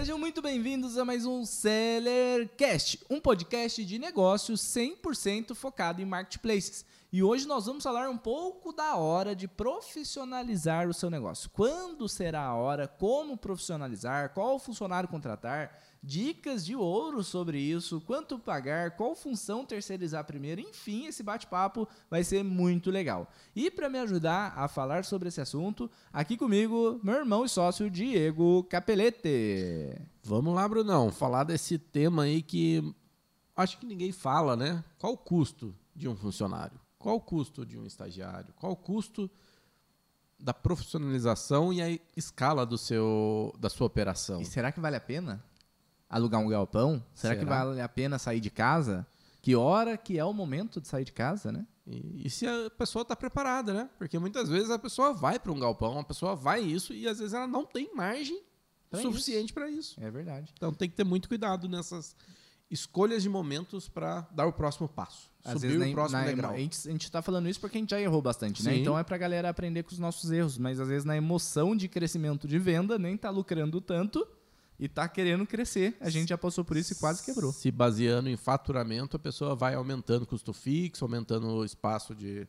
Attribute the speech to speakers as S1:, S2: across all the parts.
S1: Sejam muito bem-vindos a mais um Sellercast, um podcast de negócios 100% focado em marketplaces. E hoje nós vamos falar um pouco da hora de profissionalizar o seu negócio. Quando será a hora, como profissionalizar, qual funcionário contratar, dicas de ouro sobre isso, quanto pagar, qual função terceirizar primeiro, enfim, esse bate-papo vai ser muito legal. E para me ajudar a falar sobre esse assunto, aqui comigo, meu irmão e sócio Diego Capelete.
S2: Vamos lá, Brunão, falar desse tema aí que acho que ninguém fala, né? Qual o custo de um funcionário? Qual o custo de um estagiário? Qual o custo da profissionalização e a escala do seu, da sua operação?
S1: E será que vale a pena alugar um galpão? Será, será? que vale a pena sair de casa? Que hora que é o momento de sair de casa, né?
S2: E, e se a pessoa está preparada, né? Porque muitas vezes a pessoa vai para um galpão, a pessoa vai isso e às vezes ela não tem margem pra suficiente para isso.
S1: É verdade.
S2: Então tem que ter muito cuidado nessas escolhas de momentos para dar o próximo passo.
S1: Às subir vezes, o próximo na, degrau. A gente está falando isso porque a gente já errou bastante, né? Então é para a galera aprender com os nossos erros, mas às vezes na emoção de crescimento de venda nem está lucrando tanto e está querendo crescer. A gente já passou por isso e quase quebrou.
S2: Se baseando em faturamento, a pessoa vai aumentando custo fixo, aumentando o espaço de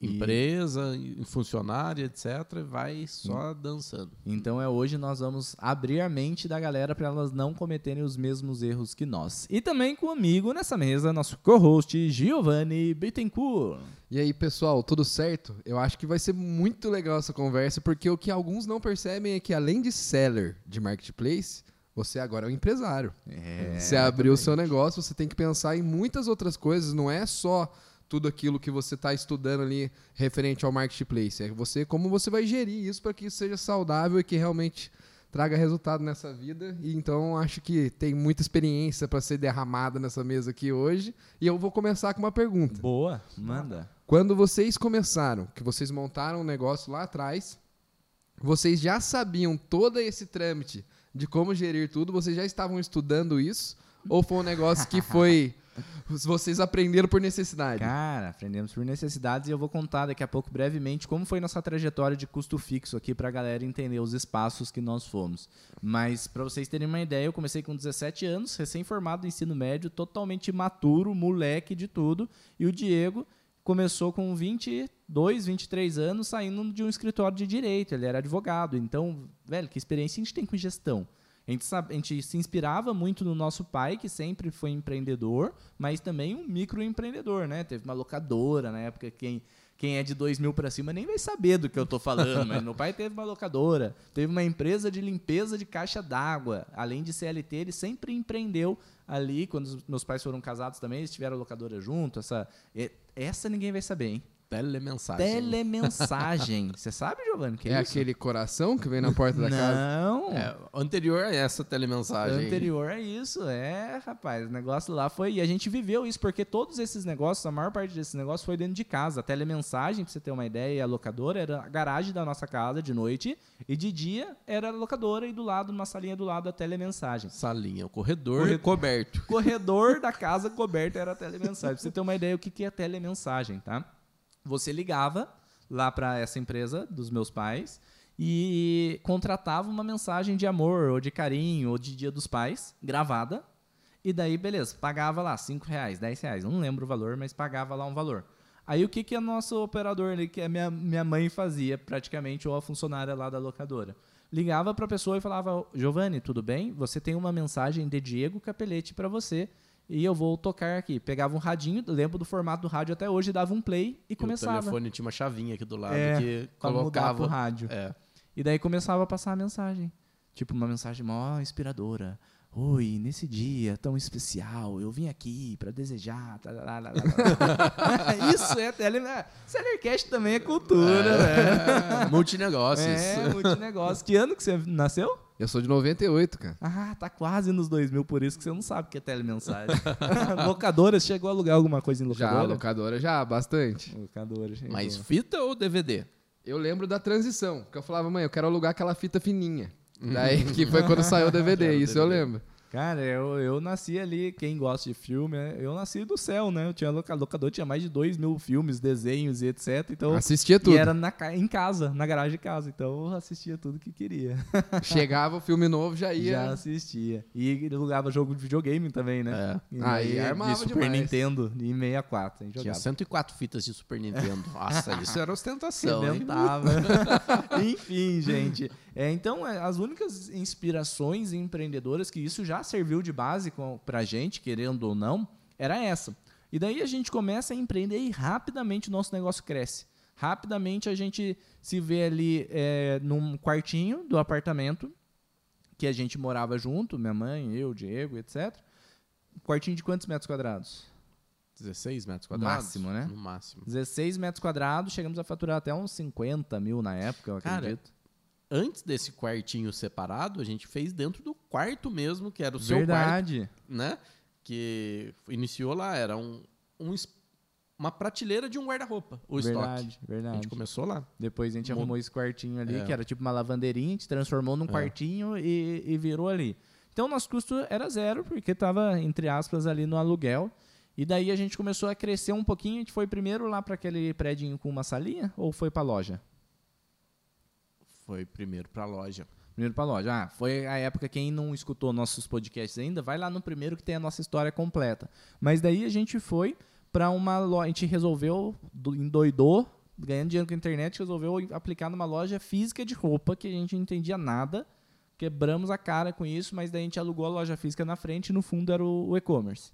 S2: empresa, e... funcionário, etc., vai só dançando.
S1: Então é hoje nós vamos abrir a mente da galera para elas não cometerem os mesmos erros que nós. E também comigo nessa mesa, nosso co-host Giovanni Bittencourt.
S3: E aí, pessoal, tudo certo? Eu acho que vai ser muito legal essa conversa, porque o que alguns não percebem é que além de seller de marketplace, você agora é um empresário. É, você abriu o seu negócio, você tem que pensar em muitas outras coisas, não é só tudo aquilo que você está estudando ali referente ao marketplace. É você como você vai gerir isso para que isso seja saudável e que realmente traga resultado nessa vida. E então acho que tem muita experiência para ser derramada nessa mesa aqui hoje. E eu vou começar com uma pergunta.
S1: Boa, manda.
S3: Quando vocês começaram, que vocês montaram um negócio lá atrás, vocês já sabiam todo esse trâmite de como gerir tudo? Vocês já estavam estudando isso? Ou foi um negócio que foi vocês aprenderam por necessidade.
S1: Cara, aprendemos por necessidades e eu vou contar daqui a pouco brevemente como foi nossa trajetória de custo fixo aqui para a galera entender os espaços que nós fomos. Mas para vocês terem uma ideia, eu comecei com 17 anos, recém-formado no ensino médio, totalmente imaturo, moleque de tudo, e o Diego começou com 22, 23 anos saindo de um escritório de direito, ele era advogado. Então, velho, que experiência a gente tem com gestão? A gente, a gente se inspirava muito no nosso pai, que sempre foi empreendedor, mas também um microempreendedor, né? Teve uma locadora na época, quem, quem é de 2 mil para cima nem vai saber do que eu estou falando, mas meu pai teve uma locadora, teve uma empresa de limpeza de caixa d'água. Além de CLT, ele sempre empreendeu ali. Quando meus pais foram casados também, eles tiveram locadora junto. Essa, essa ninguém vai saber, hein?
S2: Telemensagem.
S1: Telemensagem. Você sabe, Giovanni, que
S3: é,
S1: é
S3: isso? aquele coração que vem na porta da casa?
S1: Não.
S2: É, anterior a essa telemensagem.
S1: Anterior a isso, é, rapaz. O negócio lá foi. E a gente viveu isso, porque todos esses negócios, a maior parte desses negócios foi dentro de casa. A telemensagem, pra você ter uma ideia, a locadora era a garagem da nossa casa de noite. E de dia era a locadora e do lado, numa salinha do lado, a telemensagem.
S2: Salinha, o corredor Corre... coberto.
S1: Corredor da casa coberto era a telemensagem. Pra você ter uma ideia o que é telemensagem, tá? Você ligava lá para essa empresa dos meus pais e contratava uma mensagem de amor ou de carinho ou de Dia dos Pais gravada. E daí, beleza, pagava lá 5 reais, 10 reais, não lembro o valor, mas pagava lá um valor. Aí o que, que a nosso operador ali, que a minha, minha mãe fazia praticamente, ou a funcionária lá da locadora? Ligava para a pessoa e falava: Giovanni, tudo bem? Você tem uma mensagem de Diego Capelete para você e eu vou tocar aqui. Pegava um radinho, lembro do formato do rádio até hoje, dava um play e, e começava. O
S2: telefone tinha uma chavinha aqui do lado
S1: é,
S2: que
S1: colocava o rádio. É. E daí começava a passar a mensagem. Tipo, uma mensagem mó inspiradora. Oi, nesse dia tão especial, eu vim aqui para desejar. Tá, tá, tá, Isso é tele. Sellercast também é cultura, é.
S2: né? Multinegócios.
S1: É, multinegócios. Que ano que você nasceu?
S3: Eu sou de 98, cara.
S1: Ah, tá quase nos 2000, por isso que você não sabe o que é telemensagem. locadora, chegou a alugar alguma coisa em locadora?
S3: Já, locadora já, bastante.
S1: Locadora, chegou.
S2: Mas fita ou DVD?
S3: Eu lembro da transição, que eu falava, mãe, eu quero alugar aquela fita fininha. Daí, que foi quando saiu o DVD, isso DVD. eu lembro.
S1: Cara, eu, eu nasci ali, quem gosta de filme, né, eu nasci do céu, né? Eu tinha locador, tinha mais de dois mil filmes, desenhos e etc. Então,
S3: Assistia tudo.
S1: E era na, em casa, na garagem de casa. Então eu assistia tudo que queria.
S3: Chegava o filme novo, já ia.
S1: Já assistia. E alugava jogo de videogame também, né?
S3: É. Aí armava
S1: de Super
S3: demais.
S1: Nintendo e 64. A gente
S2: Tinha
S1: jogava.
S2: 104 fitas de Super Nintendo. Nossa, isso era ostentação, hein?
S1: Inventava. Enfim, gente. É, então, é, as únicas inspirações empreendedoras que isso já serviu de base com, pra gente, querendo ou não, era essa. E daí a gente começa a empreender e rapidamente o nosso negócio cresce. Rapidamente a gente se vê ali é, num quartinho do apartamento, que a gente morava junto, minha mãe, eu, Diego, etc. Quartinho de quantos metros quadrados?
S2: 16 metros quadrados?
S1: Máximo, né?
S2: No máximo.
S1: 16 metros quadrados, chegamos a faturar até uns 50 mil na época, eu
S2: Cara,
S1: acredito.
S2: Antes desse quartinho separado, a gente fez dentro do quarto mesmo, que era o seu quarto,
S1: Verdade.
S2: né? Que iniciou lá, era um, um uma prateleira de um guarda-roupa, o estoque.
S1: verdade,
S2: A
S1: verdade.
S2: gente começou lá.
S1: Depois a gente
S2: Mo-
S1: arrumou esse quartinho ali,
S2: É.
S1: que era tipo uma lavandeirinha, a gente transformou num quartinho e, e virou ali. Então nosso custo era zero, porque estava, entre aspas, ali no aluguel. E daí a gente começou a crescer um pouquinho. A gente foi primeiro lá para aquele prédio com uma salinha ou foi para loja?
S2: Foi primeiro pra loja.
S1: Primeiro para loja. Ah, foi a época, quem não escutou nossos podcasts ainda, vai lá no primeiro que tem a nossa história completa. Mas daí a gente foi para uma loja, a gente resolveu, do- endoidou, ganhando dinheiro com a internet, resolveu aplicar numa loja física de roupa, que a gente não entendia nada. Quebramos a cara com isso, mas daí a gente alugou a loja física na frente e no fundo era o e-commerce.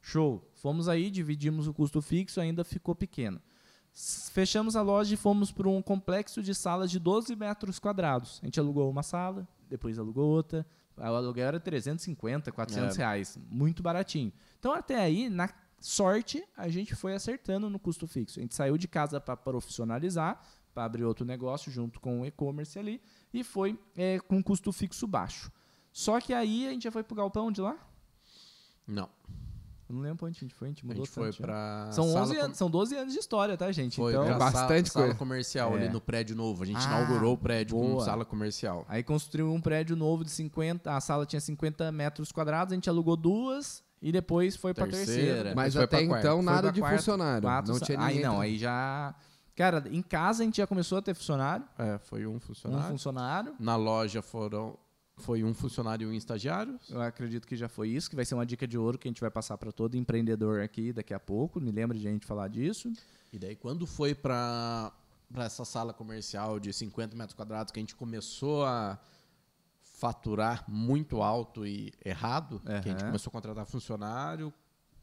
S1: Show. Fomos aí, dividimos o custo fixo, ainda ficou pequeno. Fechamos a loja e fomos para um complexo de salas de 12 metros quadrados. A gente alugou uma sala, depois alugou outra. O aluguel era 350, 400
S2: É.
S1: reais. Muito baratinho. Então, até aí, na sorte, a gente foi acertando no custo fixo. A gente saiu de casa para profissionalizar, para abrir outro negócio junto com o e-commerce ali, e foi é, com custo fixo baixo. Só que aí a gente já foi pro galpão de lá?
S2: Não.
S1: Eu não lembro pra onde a gente foi, a gente
S2: A
S1: mudou
S2: gente foi pra.
S1: São,
S2: sala
S1: 11
S2: com-
S1: anos, são 12 anos de história, tá, gente?
S2: Foi
S1: então,
S3: bastante
S2: sala,
S3: coisa.
S2: sala comercial
S1: É.
S2: ali no prédio novo. A gente
S1: Ah,
S2: inaugurou o prédio com
S1: boa.
S2: sala comercial.
S1: Aí construiu um prédio novo de 50, a sala tinha 50 metros quadrados, a gente alugou duas e depois foi pra
S2: Terceira.
S1: terceira.
S3: Mas até então nada de
S1: quarta,
S3: funcionário.
S1: quatro
S3: não tinha
S1: Aí
S3: ninguém.
S1: não, aí já... Cara, em casa a gente já começou a ter funcionário,
S2: É, foi um
S1: um
S2: funcionário.
S1: funcionário.
S2: Na loja foram. Foi um funcionário e um estagiário.
S1: Eu acredito que já foi isso, que vai ser uma dica de ouro que a gente vai passar para todo empreendedor aqui daqui a pouco. Me lembra de a gente falar disso.
S2: E daí, quando foi para essa sala comercial de 50 metros quadrados, que a gente começou a faturar muito alto e errado, que a gente começou a contratar funcionário,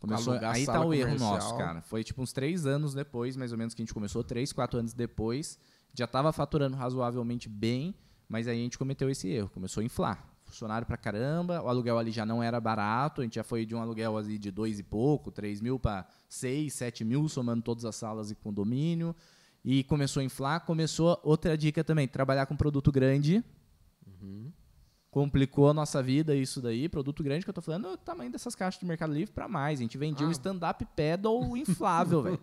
S1: Começou,
S2: alugar
S1: aí tá
S2: sala
S1: o erro nosso, cara. Foi tipo uns três anos depois, mais ou menos, que a gente começou, três, quatro anos depois. Já estava faturando razoavelmente bem, mas aí a gente cometeu esse erro. Começou a inflar. Funcionário pra caramba, o aluguel ali já não era barato, a gente já foi de um aluguel ali de dois e pouco, três mil para seis, sete mil, somando todas as salas e condomínio. E começou a inflar. Começou outra dica também, trabalhar com produto grande. Complicou a nossa vida isso daí. Produto grande que eu tô falando é o tamanho dessas caixas do Mercado Livre para mais. A gente vendia um
S3: Ah.
S1: stand-up pedal inflável, velho.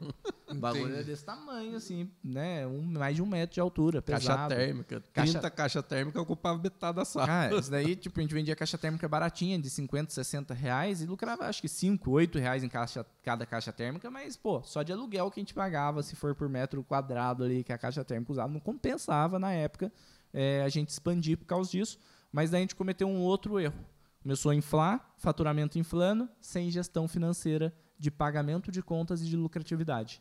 S1: O bagulho é desse tamanho, assim, né? Um, mais de um metro de altura,
S2: caixa
S1: pesado.
S2: térmica.
S1: Caixa-
S2: 30 caixa térmica ocupava metade da sala.
S1: Cara, isso daí, tipo, a gente vendia caixa térmica baratinha, de 50, 60 reais, e lucrava acho que 5, 8 reais em caixa, cada caixa térmica, mas, pô, só de aluguel que a gente pagava, se for por metro quadrado ali que a caixa térmica usava, não compensava na época é, a gente expandir por causa disso. Mas daí a gente cometeu um outro erro. Começou a inflar, faturamento inflando, sem gestão financeira de pagamento de contas e de lucratividade.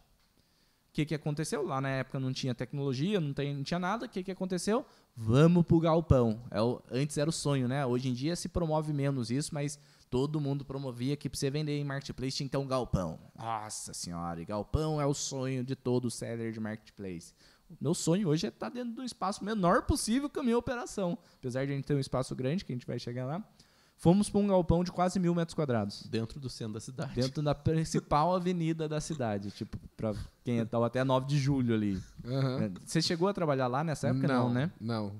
S1: O que, que aconteceu? Lá na época não tinha tecnologia, não, tem, não tinha nada. O que, que aconteceu? Vamos pro galpão. É o- antes era o sonho, né? Hoje em dia se promove menos isso, mas todo mundo promovia que para você vender em marketplace um galpão. Nossa senhora, e galpão é o sonho de todo seller de marketplace. Meu sonho hoje é estar dentro do espaço menor possível com a minha operação. Apesar de a gente ter um espaço grande, que a gente vai chegar lá. Fomos para um galpão de quase mil metros quadrados.
S2: Dentro do centro da cidade.
S1: Dentro da principal avenida da cidade. Tipo, para quem estava até 9 de julho ali.
S3: Aham.
S1: Você chegou a trabalhar lá nessa época? Não, né?
S3: Não.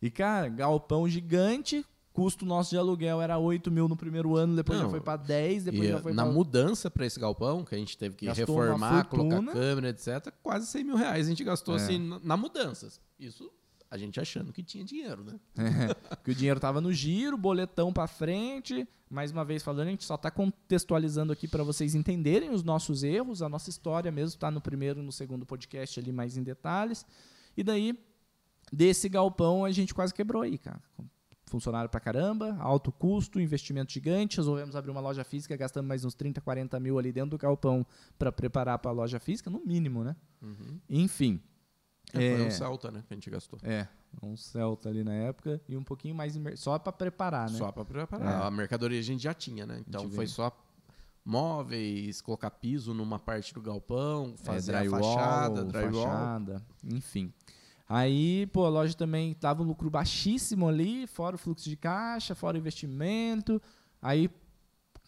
S1: E, cara, galpão gigante. Custo nosso de aluguel era 8 mil no primeiro ano, depois já
S2: Não.
S1: foi para 10, depois já foi
S2: na
S1: pra...
S2: mudança para esse galpão, que a gente teve que
S1: Gastou
S2: reformar, colocar câmera, etc., quase 100 mil reais a gente gastou
S1: É.
S2: assim na- na mudança. Isso a gente achando que tinha dinheiro, né?
S1: É, que o dinheiro estava no giro, boletão para frente. Mais uma vez falando, a gente só está contextualizando aqui para vocês entenderem os nossos erros. A nossa história mesmo está no primeiro e no segundo podcast ali mais em detalhes. E daí, desse galpão, a gente quase quebrou aí, cara funcionário para caramba, alto custo, investimento gigante. Resolvemos abrir uma loja física, gastamos mais uns 30, 40 mil ali dentro do galpão para preparar para a loja física, no mínimo, né? Uhum. Enfim.
S2: É, é, foi um Celta, né? Que a gente gastou.
S1: É, um Celta ali na época e um pouquinho mais só para preparar, né?
S2: Só para preparar. É. A mercadoria a gente já tinha, né? Então foi só móveis, colocar piso numa parte do galpão, é, fazer é, drywall, a fachada, drywall. fachada,
S1: enfim. Aí, pô, a loja também tava um lucro baixíssimo ali, fora o fluxo de caixa, fora o investimento. Aí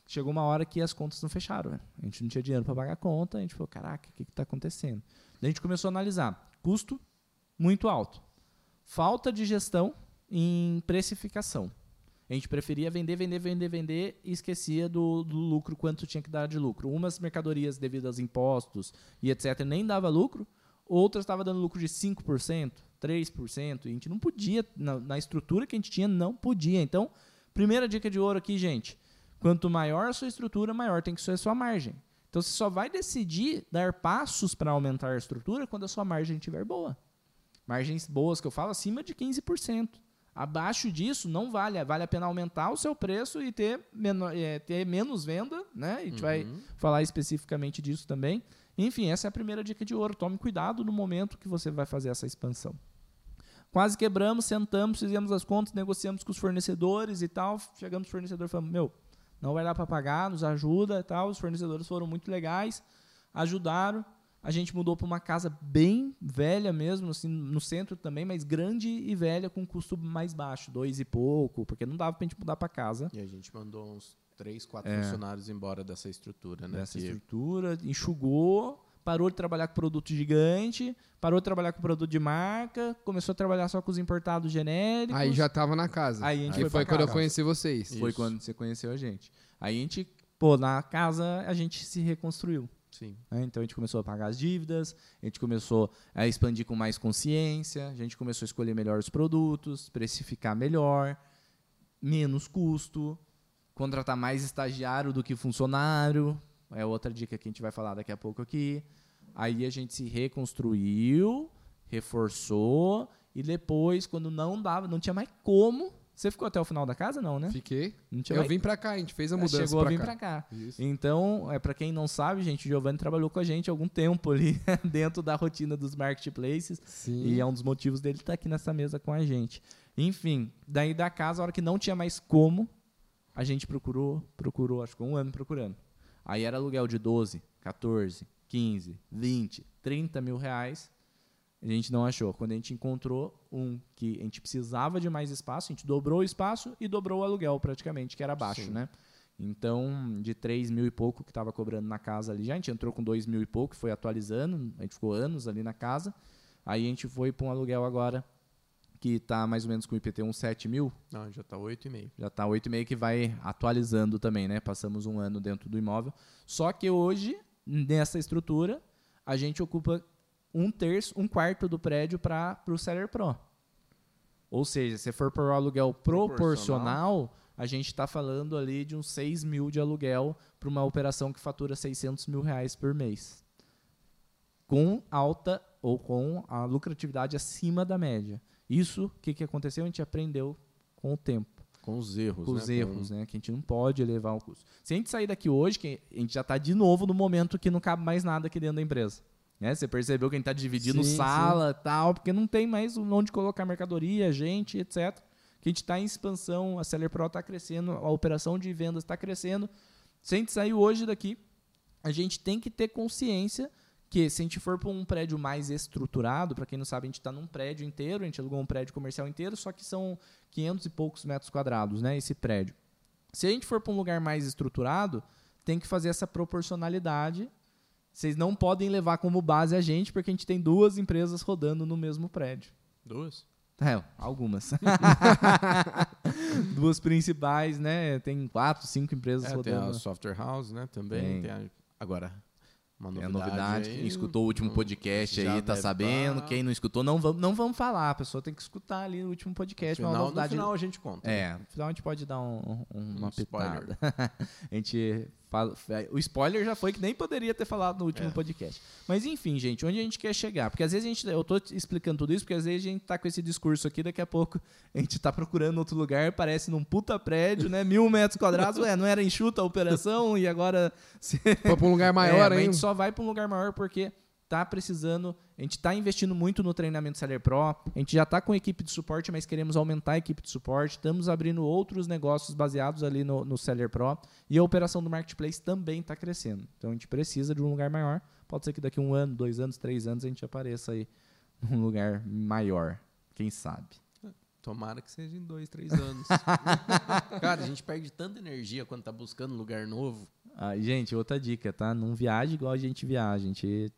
S1: chegou uma hora que as contas não fecharam. Né? A gente não tinha dinheiro para pagar a conta, a gente falou, caraca, o que está acontecendo? Daí a gente começou a analisar. Custo muito alto. Falta de gestão em precificação. A gente preferia vender, vender, vender, vender e esquecia do, do lucro, quanto tinha que dar de lucro. Umas mercadorias, devido aos impostos e etc., nem dava lucro outras estavam dando lucro de 5%, 3%, e a gente não podia, na, na, estrutura que a gente tinha, não podia. Então, primeira dica de ouro aqui, gente: quanto maior a sua estrutura, maior tem que ser a sua margem. Então, você só vai decidir dar passos para aumentar a estrutura quando a sua margem estiver boa. Margens boas que eu falo acima de 15%. Abaixo disso, não vale. Vale a pena aumentar o seu preço e ter, menor, é, ter menos venda, né? A gente uhum. vai falar especificamente disso também. Enfim, essa é a primeira dica de ouro. Tome cuidado no momento que você vai fazer essa expansão. Quase quebramos, sentamos, fizemos as contas, negociamos com os fornecedores e tal. Chegamos no fornecedor falamos: Meu, não vai dar para pagar, nos ajuda e tal. Os fornecedores foram muito legais, ajudaram. A gente mudou para uma casa bem velha mesmo, assim, no centro também, mas grande e velha, com custo mais baixo, dois e pouco, porque não dava para a gente mudar para casa.
S2: E a gente mandou uns três, quatro é. funcionários embora dessa estrutura, né?
S1: Dessa que... estrutura, enxugou, parou de trabalhar com produto gigante, parou de trabalhar com produto de marca, começou a trabalhar só com os importados genéricos.
S3: Aí já estava na casa. Aí a gente Aí foi, foi quando casa. eu conheci vocês.
S1: Foi quando você conheceu a gente. Aí a gente, pô, na casa a gente se reconstruiu.
S2: Sim.
S1: Né? Então a gente começou a pagar as dívidas, a gente começou a expandir com mais consciência, a gente começou a escolher melhor os produtos, precificar melhor, menos custo, contratar mais estagiário do que funcionário. É outra dica que a gente vai falar daqui a pouco aqui. Aí a gente se reconstruiu, reforçou e depois, quando não dava, não tinha mais como. Você ficou até o final da casa, não, né?
S3: Fiquei. eu mais... vim para cá, a gente fez a é, mudança.
S1: Chegou a vir para cá. Isso. Então, é para quem não sabe, gente, o Giovanni trabalhou com a gente algum tempo ali dentro da rotina dos marketplaces. Sim. E é um dos motivos dele estar tá aqui nessa mesa com a gente. Enfim, daí da casa, a hora que não tinha mais como, a gente procurou, procurou, acho que um ano procurando. Aí era aluguel de 12, 14, 15, 20, 30 mil reais. A gente não achou. Quando a gente encontrou um que a gente precisava de mais espaço, a gente dobrou o espaço e dobrou o aluguel praticamente, que era baixo, Sim. né? Então, de 3 mil e pouco que estava cobrando na casa ali, já a gente entrou com 2 mil e pouco, foi atualizando, a gente ficou anos ali na casa. Aí a gente foi para um aluguel agora que está mais ou menos com o IPT uns 7 mil.
S2: Não, já está 8,5.
S1: Já está 8,5 que vai atualizando também, né? Passamos um ano dentro do imóvel. Só que hoje, nessa estrutura, a gente ocupa um terço, um quarto do prédio para o Seller Pro. Ou seja, se for por aluguel proporcional, proporcional a gente está falando ali de uns 6 mil de aluguel para uma operação que fatura 600 mil reais por mês. Com alta ou com a lucratividade acima da média. Isso, o que, que aconteceu? A gente aprendeu com o tempo.
S2: Com os erros,
S1: com
S2: né?
S1: os erros, com... né? Que a gente não pode elevar o custo. Se a gente sair daqui hoje, que a gente já está de novo no momento que não cabe mais nada aqui dentro da empresa. Né? Você percebeu que a gente está dividindo sim, sala e tal, porque não tem mais onde colocar mercadoria, gente, etc. Que a gente está em expansão, a Seller Pro está crescendo, a operação de vendas está crescendo. Se a gente sair hoje daqui, a gente tem que ter consciência que se a gente for para um prédio mais estruturado, para quem não sabe, a gente está num prédio inteiro, a gente alugou um prédio comercial inteiro, só que são 500 e poucos metros quadrados, né, esse prédio. Se a gente for para um lugar mais estruturado, tem que fazer essa proporcionalidade. Vocês não podem levar como base a gente, porque a gente tem duas empresas rodando no mesmo prédio.
S2: Duas?
S1: É, algumas. duas principais, né? Tem quatro, cinco empresas é, rodando.
S2: Tem a Software House, né? Também. Tem. Tem a... Agora, Uma
S1: É
S2: novidade.
S1: novidade.
S2: aí,
S1: Quem escutou o último
S2: hum,
S1: podcast aí tá
S2: deve
S1: sabendo.
S2: tá.
S1: Quem não escutou, não vamos, não vamos falar. A pessoa tem que escutar ali o último podcast.
S2: No
S1: uma
S2: final, no
S1: novidade.
S2: final a gente conta.
S1: É, no final a gente pode dar um, um- uma
S2: Um spoiler.
S1: pitada. a gente o spoiler já foi que nem poderia ter falado no último
S2: É.
S1: podcast. Mas enfim, gente, onde a gente quer chegar? Porque às vezes a gente, eu tô explicando tudo isso porque às vezes a gente tá com esse discurso aqui, daqui a pouco a gente tá procurando outro lugar, parece num puta prédio, né, mil metros quadrados, ué, não era enxuta a operação e agora se-
S3: Foi pra um lugar
S1: é,
S3: maior
S1: mas a
S3: ainda.
S1: gente só vai para um lugar maior porque tá precisando. A gente tá investindo muito no treinamento Seller Pro. A gente já tá com equipe de suporte, mas queremos aumentar a equipe de suporte. Estamos abrindo outros negócios baseados ali no, no Seller Pro. E a operação do Marketplace também está crescendo. Então a gente precisa de um lugar maior. Pode ser que daqui um ano, dois anos, três anos a gente apareça aí num lugar maior. Quem sabe?
S2: Tomara que seja em dois, três anos. Cara, a gente perde tanta energia quando tá buscando um lugar novo.
S1: Ah, gente, outra dica, tá? Não viaje igual a gente viaja. A gente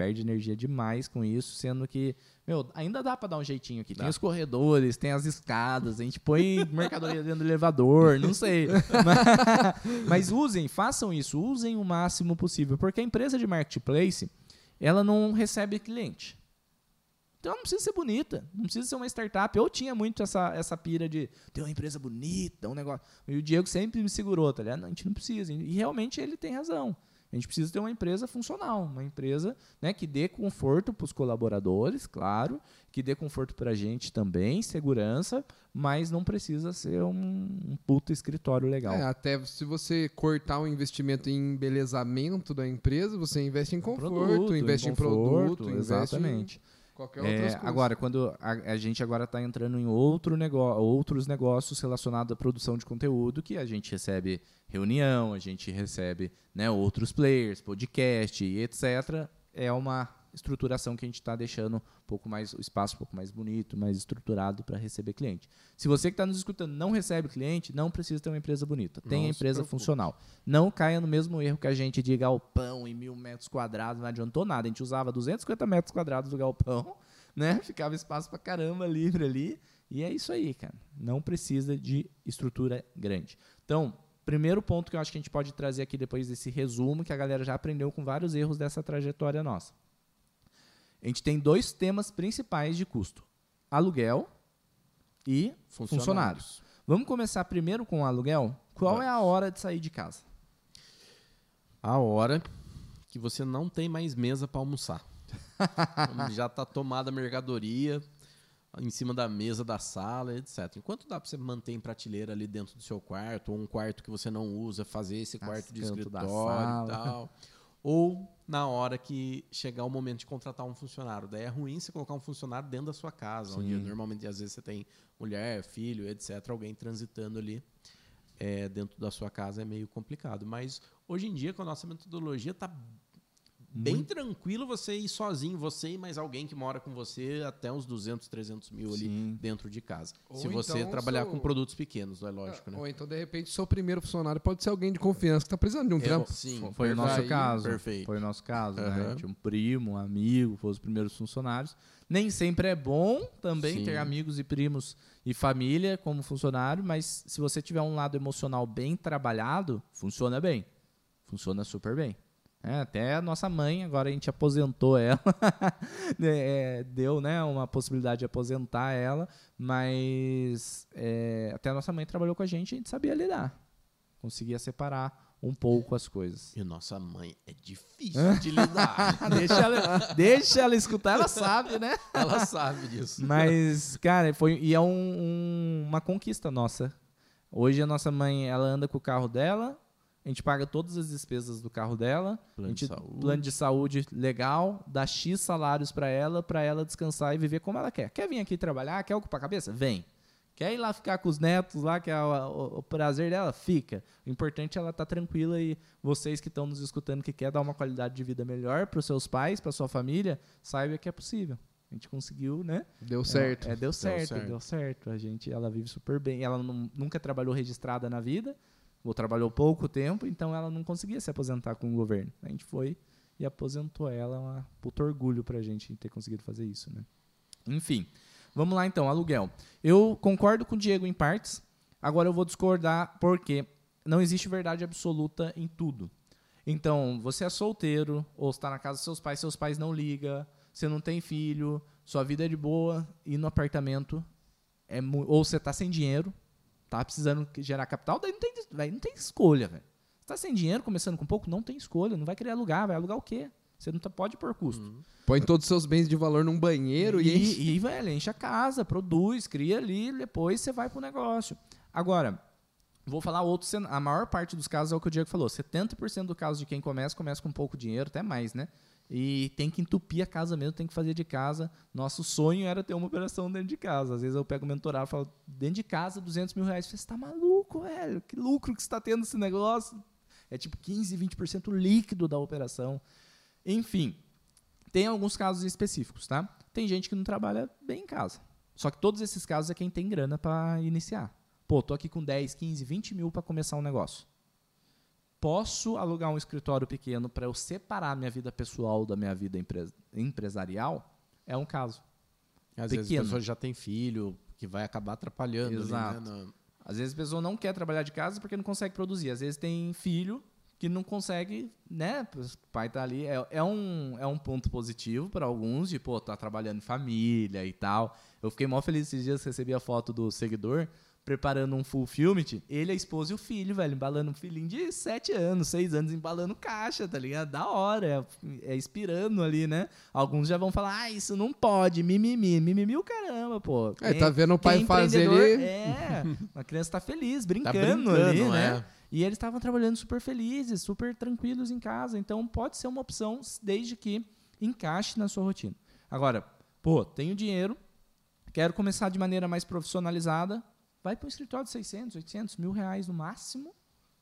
S1: perde energia demais com isso, sendo que, meu, ainda dá pra dar um jeitinho aqui. Tem
S2: Dá.
S1: os corredores, tem as escadas, a gente põe mercadoria dentro do elevador, não sei. Mas, mas usem, façam isso, usem o máximo possível, porque a empresa de marketplace, ela não recebe cliente. Então não precisa ser bonita, não precisa ser uma startup. Eu tinha muito essa, essa pira de ter uma empresa bonita, um negócio. E o Diego sempre me segurou, tá ligado? Não, a gente não precisa. E realmente ele tem razão. A gente precisa ter uma empresa funcional, uma empresa né, que dê conforto para os colaboradores, claro, que dê conforto para a gente também, segurança, mas não precisa ser um, um puta escritório legal.
S3: É, até se você cortar o investimento em embelezamento da empresa, você investe em conforto,
S1: Produto,
S3: investe em,
S1: conforto,
S3: produto, investe
S1: exatamente.
S3: em qualquer
S1: É, agora, quando a, a gente agora está entrando em outro negócio, outros negócios relacionados à produção de conteúdo, que a gente recebe reunião, a gente recebe né, outros players, podcast e etc. É uma estruturação que a gente está deixando um pouco mais o espaço um pouco mais bonito, mais estruturado para receber cliente. Se você que está nos escutando não recebe cliente, não precisa ter uma empresa bonita.
S2: Não se
S1: empresa funcional. Não caia no mesmo erro que a gente de galpão em mil metros quadrados, não adiantou nada. A gente usava 250 metros quadrados do galpão, né? Ficava espaço pra caramba livre ali. E é isso aí, cara. Não precisa de estrutura grande. Então, primeiro ponto que eu acho que a gente pode trazer aqui depois desse resumo, que a galera já aprendeu com vários erros dessa trajetória nossa. A gente tem dois temas principais de custo: aluguel e funcionários. Vamos começar primeiro com o aluguel? Qual é a hora de sair de casa?
S2: A hora que você não tem mais mesa para almoçar. Já tá tomada a mercadoria em cima da mesa da sala, etc. Enquanto dá para você manter em prateleira ali dentro do seu quarto, ou um quarto que você não usa, fazer esse quarto de
S1: canto da
S2: escritório e tal. Ou na hora que chegar o momento de contratar um funcionário. Daí é ruim você colocar um funcionário dentro da sua casa, onde
S1: Sim.
S2: normalmente às vezes você tem mulher, filho, etc., alguém transitando ali é, dentro da sua casa é meio complicado. Mas hoje em dia, com a nossa metodologia, tá bem tranquilo você ir sozinho, você e mais alguém que mora com você até uns 200, 300 mil ali
S1: Sim.
S2: dentro de casa.
S3: Ou
S2: Se você
S3: então
S2: trabalhar
S3: seu-
S2: com produtos pequenos, é lógico, né?
S3: Ou então, de repente, seu primeiro funcionário pode ser alguém de confiança que tá precisando de um
S2: Eu-
S3: trampo.
S2: sim,
S1: Foi o nosso
S3: Aí,
S1: caso.
S2: perfeito.
S1: Foi o nosso caso, né?
S2: Aham.
S1: Tinha um primo, um amigo, foram os primeiros funcionários. Nem sempre é bom também
S2: Sim.
S1: ter amigos e primos e família como funcionário, mas se você tiver um lado emocional bem trabalhado, funciona bem. Funciona super bem. É, até a nossa mãe, agora a gente aposentou ela, É, deu né, uma possibilidade de aposentar ela, mas é, até a nossa mãe trabalhou com a gente e a gente sabia lidar. Conseguia separar um pouco as coisas.
S2: E nossa mãe é difícil de lidar.
S1: deixa, ela, deixa ela escutar, ela sabe, né?
S2: Ela sabe disso.
S1: Mas, cara, foi e é um- um- uma conquista nossa. Hoje a nossa mãe, ela anda com o carro dela, a gente paga todas as despesas do carro dela,
S2: Plano
S1: a
S2: de saúde.
S1: plano de saúde legal, dá X salários pra ela, pra ela descansar e viver como ela quer. Quer vir aqui trabalhar? Quer ocupar a cabeça? Vem. Quer ir lá ficar com os netos lá, que é o, o- o prazer dela? Fica. O importante é ela estar tranquila e vocês que estão nos escutando que quer dar uma qualidade de vida melhor para os seus pais, para sua família, saiba que é possível. A gente conseguiu, né?
S3: Deu certo.
S1: É, deu certo, deu
S2: certo.
S1: certo. A gente, ela vive super bem. Ela não- nunca trabalhou registrada na vida, trabalhou pouco tempo, então ela não conseguia se aposentar com o governo. A gente foi e aposentou ela, uma puta orgulho pra gente ter conseguido fazer isso, né? Enfim, vamos lá então, aluguel. Eu concordo com o Diego em partes, agora eu vou discordar porque não existe verdade absoluta em tudo. Então, você é solteiro, ou está na casa dos seus pais, seus pais não ligam, você não tem filho, sua vida é de boa, e no apartamento, é ou você está sem dinheiro, tá precisando gerar capital, daí não tem, daí não tem escolha, velho. Você tá sem dinheiro, começando com pouco, não tem escolha, não vai querer alugar, vai alugar o quê? Você não tá, pode pôr custo. Uhum.
S3: Põe todos os seus bens de valor num banheiro e,
S1: e enche. E, velho, enche a casa, produz, cria ali, depois você vai pro negócio. Agora, vou falar outro A maior parte dos casos é o que o Diego falou. 70% do caso de quem começa, começa com pouco dinheiro, até mais, né? E tem que entupir a casa mesmo, tem que fazer de casa. Nosso sonho era ter uma operação dentro de casa. Às vezes eu pego o mentorado e falo, dentro de casa, 200 mil reais. Você está maluco, velho? Que lucro que está tendo esse negócio? É tipo 15, 20% líquido da operação. Enfim, tem alguns casos específicos, tá? Tem gente que não trabalha bem em casa. Só que todos esses casos é quem tem grana para iniciar. Pô, tô aqui com 10, 15, 20 mil para começar um negócio. Posso alugar um escritório pequeno para eu separar minha vida pessoal da minha vida empresarial? É um caso.
S2: Às pequeno. vezes a pessoa já tem filho, que vai acabar atrapalhando.
S1: Exato.
S2: Ali, né?
S1: Às vezes a pessoa não quer trabalhar de casa porque não consegue produzir. Às vezes tem filho que não consegue, né? O pai tá ali. É, é, um, é um ponto positivo para alguns, de, pô, tá trabalhando em família e tal. Eu fiquei mó feliz esses dias, recebi a foto do seguidor preparando um full filmit, ele, a esposa e o filho, velho, embalando um filhinho de 7 anos, 6 anos, embalando caixa, tá ligado? Da hora, é, é inspirando ali, né? Alguns já vão falar, ah, isso não pode, mimimi, mimimi o caramba, pô.
S3: É, tá vendo o pai fazer ele...
S1: É, a criança tá feliz, brincando, tá brincando ali, né? É. E eles estavam trabalhando super felizes, super tranquilos em casa. Então pode ser uma opção desde que encaixe na sua rotina. Agora, pô, tenho dinheiro, quero começar de maneira mais profissionalizada, vai para um escritório de 600, 800, mil reais no máximo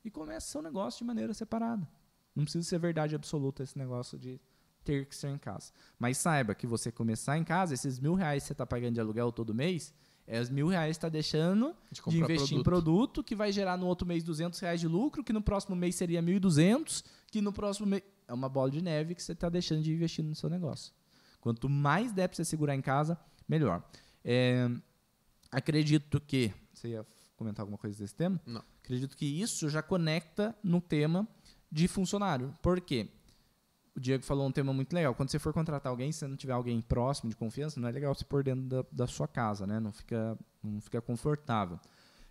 S1: e começa seu negócio de maneira separada. Não precisa ser verdade absoluta esse negócio de ter que ser em casa. Mas saiba que você começar em casa, esses mil reais que você está pagando de aluguel todo mês, é os mil reais que está deixando de, de investir produto. em produto, que vai gerar no outro mês 200 reais de lucro, que no próximo mês seria 1.200, que no próximo mês... É uma bola de neve que você está deixando de investir no seu negócio. Quanto mais der para você segurar em casa, melhor. É, acredito que... Você ia comentar alguma coisa desse tema?
S2: Não.
S1: Acredito que isso já conecta no tema de funcionário. Por quê? o Diego falou um tema muito legal. Quando você for contratar alguém, se não tiver alguém próximo de confiança, não é legal você pôr dentro da, da sua casa, né? Não fica, não fica confortável.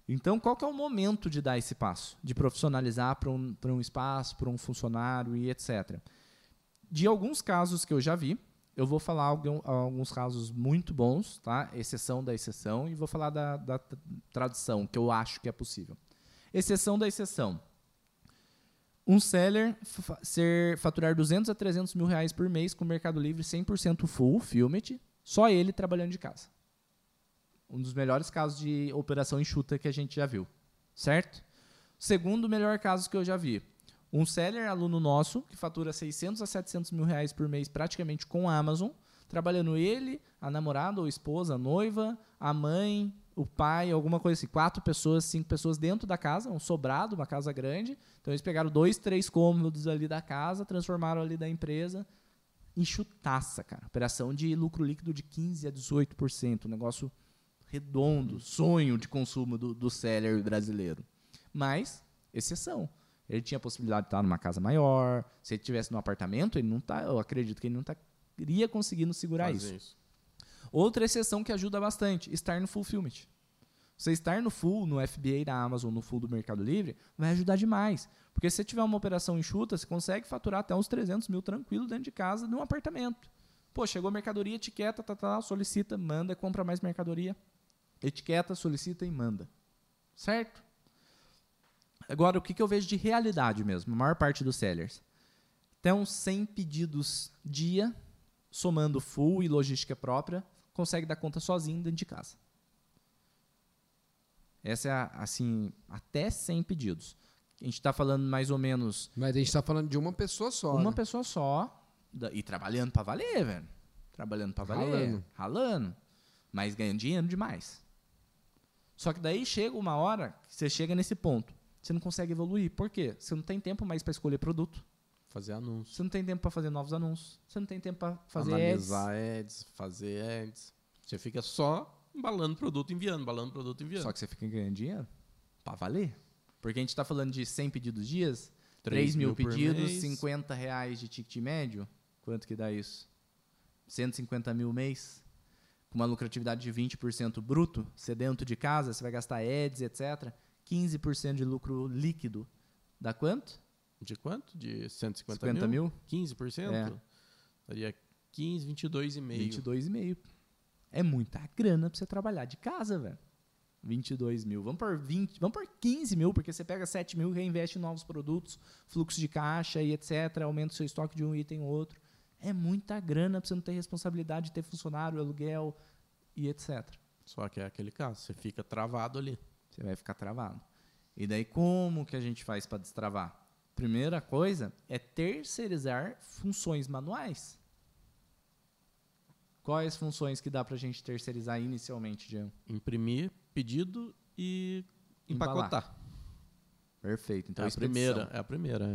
S1: Então, qual que é o momento de dar esse passo? De profissionalizar para um, um espaço, para um funcionário e etc. De alguns casos que eu já vi, eu vou falar alguns casos muito bons, tá? Exceção da exceção, e vou falar da, da tradição, que eu acho que é possível. Exceção da exceção um seller ser faturar 200 a 300 mil reais por mês com o Mercado Livre 100% full, Filmit, só ele trabalhando de casa. Um dos melhores casos de operação enxuta que a gente já viu, certo? Segundo melhor caso que eu já vi, um seller aluno nosso que fatura 600 a 700 mil reais por mês praticamente com a Amazon, trabalhando ele, a namorada ou esposa, a noiva, a mãe, o pai, alguma coisa assim, quatro pessoas, cinco pessoas dentro da casa, um sobrado, uma casa grande. Então eles pegaram dois, três cômodos ali da casa, transformaram ali da empresa. Enxutaça, cara. Operação de lucro líquido de 15% a 18%. Um negócio redondo, sonho de consumo do, do seller brasileiro. Mas, exceção. Ele tinha a possibilidade de estar numa casa maior. Se ele estivesse num apartamento, ele não tá, eu acredito que ele não tá, iria conseguindo segurar isso. isso. Outra exceção que ajuda bastante, estar no fulfillment. Você estar no full, no FBA da Amazon, no full do Mercado Livre, vai ajudar demais. Porque se você tiver uma operação enxuta, você consegue faturar até uns 300 mil tranquilo dentro de casa, num apartamento. Pô, chegou mercadoria, etiqueta, tá, tá, solicita, manda, compra mais mercadoria. Etiqueta, solicita e manda. Certo? Agora, o que, que eu vejo de realidade mesmo? A maior parte dos sellers. Uns 100 pedidos dia, somando full e logística própria, consegue dar conta sozinho dentro de casa. Essa é, a, assim, até 100 pedidos. A gente está falando mais ou menos...
S3: Mas a gente está falando de uma pessoa só,
S1: Uma
S3: né?
S1: pessoa só, e trabalhando para valer, velho. Trabalhando para valer. Ralando. Ralando. Mas ganhando dinheiro demais. Só que daí chega uma hora que você chega nesse ponto. Você não consegue evoluir. Por quê? Você não tem tempo mais para escolher produto.
S2: Fazer anúncios.
S1: Você não tem tempo para fazer novos anúncios. Você não tem tempo para fazer
S2: Analisar ads. ads. fazer ads. Você fica só embalando produto, enviando, embalando produto, enviando.
S1: Só que você fica ganhando dinheiro para valer. Porque a gente está falando de 100 pedidos dias. 3 mil,
S2: por
S1: pedidos,
S2: mês.
S1: 50 reais de ticket médio. Quanto que dá isso? 150 mil mês. Com uma lucratividade de 20% bruto. Você dentro de casa, você vai gastar ads, etc. 15% de lucro líquido. Dá quanto?
S2: De quanto? De 150
S1: 50
S2: mil?
S1: mil?
S2: 15%?
S1: É.
S2: Daria 15, 22,5.
S1: 22,5. É muita grana pra você trabalhar de casa, velho. 22 mil. Vamos por 20, vamos por 15 mil, porque você pega 7 mil, reinveste em novos produtos, fluxo de caixa e etc. Aumenta o seu estoque de um item ou outro. É muita grana pra você não ter responsabilidade de ter funcionário, aluguel e etc.
S2: Só que é aquele caso, você fica travado ali.
S1: Você vai ficar travado. E daí, como que a gente faz para destravar? Primeira coisa é terceirizar funções manuais. Quais funções que dá pra gente terceirizar inicialmente, Jean?
S2: Imprimir pedido e
S1: Embalar.
S2: empacotar.
S1: Perfeito. Então,
S2: é a
S1: expedição.
S2: primeira, é a primeira.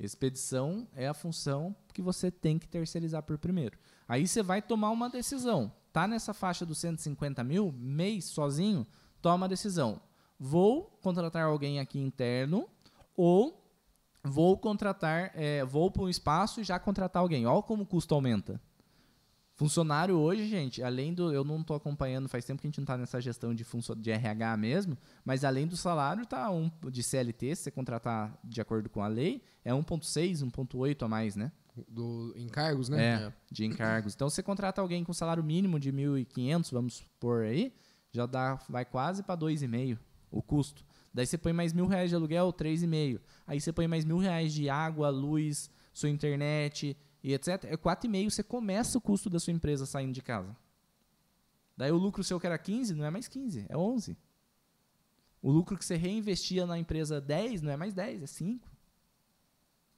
S2: é.
S1: Expedição é a função que você tem que terceirizar por primeiro. Aí você vai tomar uma decisão. Tá nessa faixa dos 150 mil, mês sozinho, toma a decisão. Vou contratar alguém aqui interno ou vou contratar, é, vou para um espaço e já contratar alguém. Olha como o custo aumenta. Funcionário hoje, gente, além do. Eu não estou acompanhando, faz tempo que a gente não está nessa gestão de, de RH mesmo, mas além do salário, tá um de CLT, se você contratar de acordo com a lei, é 1,6, 1,8 a mais, né?
S3: Do encargos, né?
S1: É, de encargos. Então, se você contrata alguém com salário mínimo de 1.500, vamos pôr aí, já dá, vai quase para 2,5 o custo. Daí você põe mais mil reais de aluguel, 3,5. Aí você põe mais mil reais de água, luz, sua internet e etc. É 4,5. Você começa o custo da sua empresa saindo de casa. Daí o lucro seu que era 15, não é mais 15, é 11. O lucro que você reinvestia na empresa 10, não é mais 10, é 5.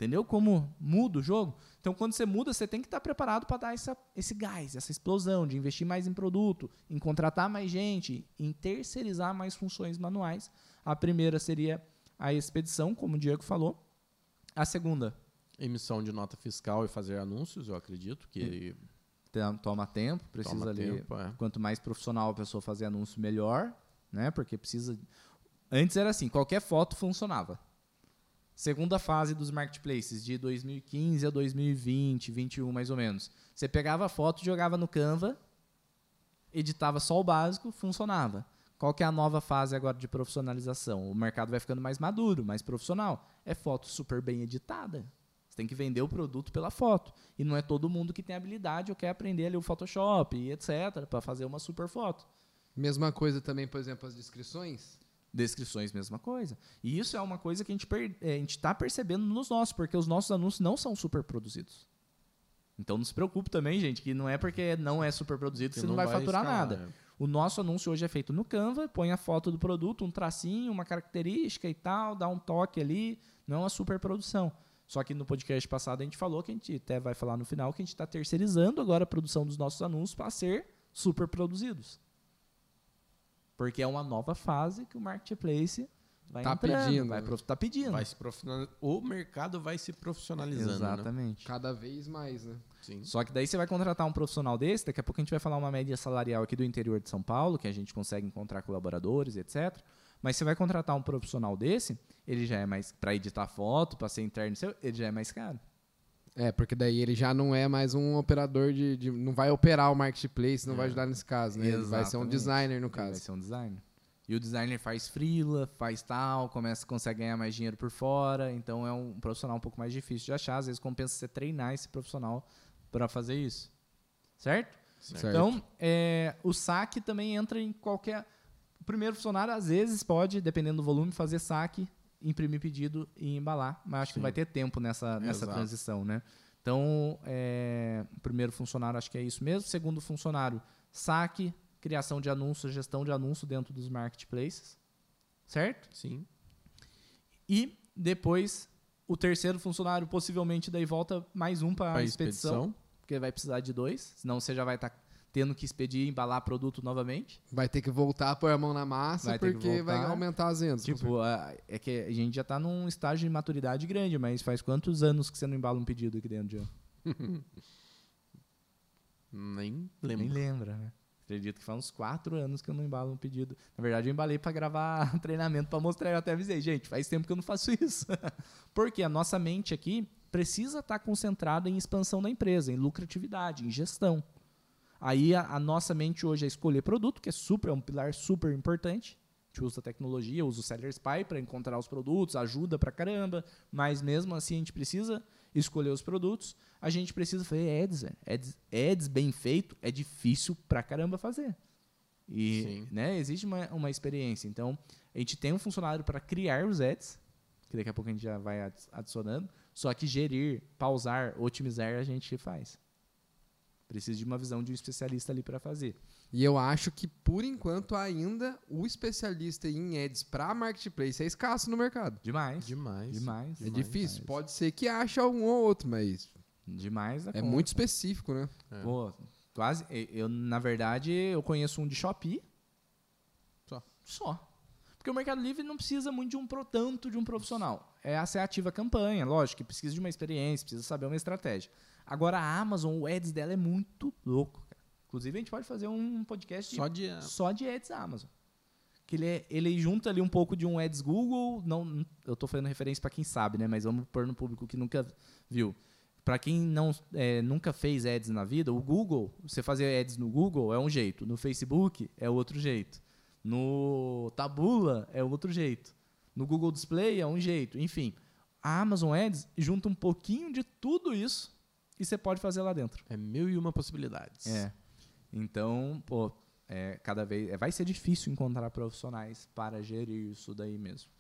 S1: Entendeu como muda o jogo? Então, quando você muda, você tem que estar preparado para dar essa, esse gás, essa explosão de investir mais em produto, em contratar mais gente, em terceirizar mais funções manuais. A primeira seria a expedição, como o Diego falou. A segunda,
S2: Emissão de nota fiscal e fazer anúncios, eu acredito que
S1: tem- toma tempo, precisa
S2: toma
S1: ali.
S2: tempo. É.
S1: Quanto mais profissional a pessoa fazer anúncio, melhor, né? Porque precisa. Antes era assim, qualquer foto funcionava. Segunda fase dos marketplaces, de 2015 a 2020, 21 mais ou menos. Você pegava a foto, jogava no Canva, editava só o básico, funcionava. Qual que é a nova fase agora de profissionalização? O mercado vai ficando mais maduro, mais profissional. É foto super bem editada. Você tem que vender o produto pela foto. E não é todo mundo que tem habilidade ou quer aprender ali o Photoshop e etc. para fazer uma super foto.
S3: Mesma coisa também, por exemplo, as descrições.
S1: Descrições, mesma coisa. E isso é uma coisa que a gente está percebendo nos nossos, porque os nossos anúncios não são super produzidos. Então não se preocupe também, gente, que não é porque não é super produzido que você não vai, faturar
S2: escalar,
S1: nada.
S2: é.
S1: O nosso anúncio hoje é feito no Canva, põe a foto do produto, um tracinho, uma característica e tal, dá um toque ali, não é uma super produção. Só que no podcast passado a gente falou que a gente até vai falar no final que a gente está terceirizando agora a produção dos nossos anúncios para ser super produzidos. Porque é uma nova fase que o marketplace vai
S3: Tá
S1: entrando,
S3: pedindo,
S1: vai
S3: né?
S1: prof- tá pedindo.
S2: Vai se profissional... O mercado vai se profissionalizando. Né?
S1: Exatamente.
S3: Cada vez mais, né?
S2: Sim.
S1: Só que daí você vai contratar um profissional desse, daqui a pouco a gente vai falar uma média salarial aqui do interior de São Paulo, que a gente consegue encontrar colaboradores, etc. Mas você vai contratar um profissional desse, ele já é mais para editar foto, para ser interno, seu, ele já é mais caro.
S3: É, porque daí ele já não é mais um operador de. de- não vai operar o marketplace, não vai ajudar nesse caso, né? Ele vai ser um
S1: Exatamente.
S3: designer no
S1: Ele Vai
S3: caso.
S1: ser um designer. E o designer faz freela, faz tal, começa, consegue ganhar mais dinheiro por fora, então é um profissional um pouco mais difícil de achar, às vezes compensa você treinar esse profissional para fazer isso. Certo?
S3: Certo.
S1: Então, é, o saque também entra em qualquer. O primeiro funcionário, às vezes, pode, dependendo do volume, fazer saque, imprimir pedido e embalar. Mas acho que
S2: Sim.
S1: vai ter tempo nessa, nessa
S2: Exato.
S1: transição, né? Então, é, o primeiro funcionário, acho que é isso mesmo. Segundo funcionário, saque, criação de anúncios, gestão de anúncio dentro dos marketplaces. Certo?
S2: Sim.
S1: E depois, o terceiro funcionário, possivelmente, daí volta mais um para a expedição,
S2: expedição.
S1: porque vai precisar de dois, senão você já vai estar tendo que expedir e embalar produto novamente.
S3: Vai ter que voltar a pôr a mão na massa
S1: Vai
S3: porque vai aumentar as vendas.
S1: Tipo, a- é que a gente já tá num estágio de maturidade grande, mas faz quantos anos que você não embala um pedido aqui dentro, Jean?
S2: Nem
S1: Nem
S2: lembro.
S1: lembra, né? Acredito que faz uns quatro anos que eu não embalo um pedido. Na verdade, eu embalei pra gravar treinamento pra mostrar. Eu até avisei, gente, faz tempo que eu não faço isso. Porque a nossa mente aqui precisa estar tá concentrada em expansão da empresa, em lucratividade, em gestão. Aí a, a, nossa mente hoje é escolher produto, que é super, é um pilar super importante. A gente usa tecnologia, usa o Seller Spy para encontrar os produtos, ajuda pra caramba, mas mesmo assim a gente precisa escolher os produtos. A gente precisa fazer ads, ads, ads bem feito é difícil pra caramba fazer. E Sim. né, existe uma, uma experiência. Então, a gente tem um funcionário para criar os ads, que daqui a pouco a gente já vai adicionando, só que gerir, pausar, otimizar a gente faz. Precisa de uma visão de um especialista ali para fazer.
S3: E eu acho que, por enquanto, ainda o especialista em ads para marketplace é escasso no mercado.
S1: Demais.
S2: Demais.
S1: Demais.
S3: É
S1: demais,
S3: difícil. Demais. Pode ser que ache um ou outro, mas.
S1: Demais.
S3: É conta. muito específico, né?
S1: É. Pô, quase. Eu, na verdade, eu conheço um de Shopee.
S2: Só.
S1: Só. Porque o Mercado Livre não precisa muito de um pro, tanto de um profissional. É a ser ativa a campanha, lógico, que precisa de uma experiência, precisa saber uma estratégia. Agora a Amazon, o ads dela é muito louco. Cara. Inclusive a gente pode fazer um podcast
S2: só de,
S1: só de ads Amazon. Que ele, é, ele junta ali um pouco de um ads Google, não, eu estou fazendo referência para quem sabe, né? Mas vamos pôr no público que nunca viu. Para quem não é, nunca fez ads na vida, o Google, você fazer ads no Google é um jeito, no Facebook é outro jeito, no Tabula é outro jeito, no Google Display é um jeito, enfim. A Amazon Ads junta um pouquinho de tudo isso e você pode fazer lá dentro.
S2: É mil e uma possibilidades.
S1: É. Então, pô, é, cada vez é, vai ser difícil encontrar profissionais para gerir isso daí mesmo.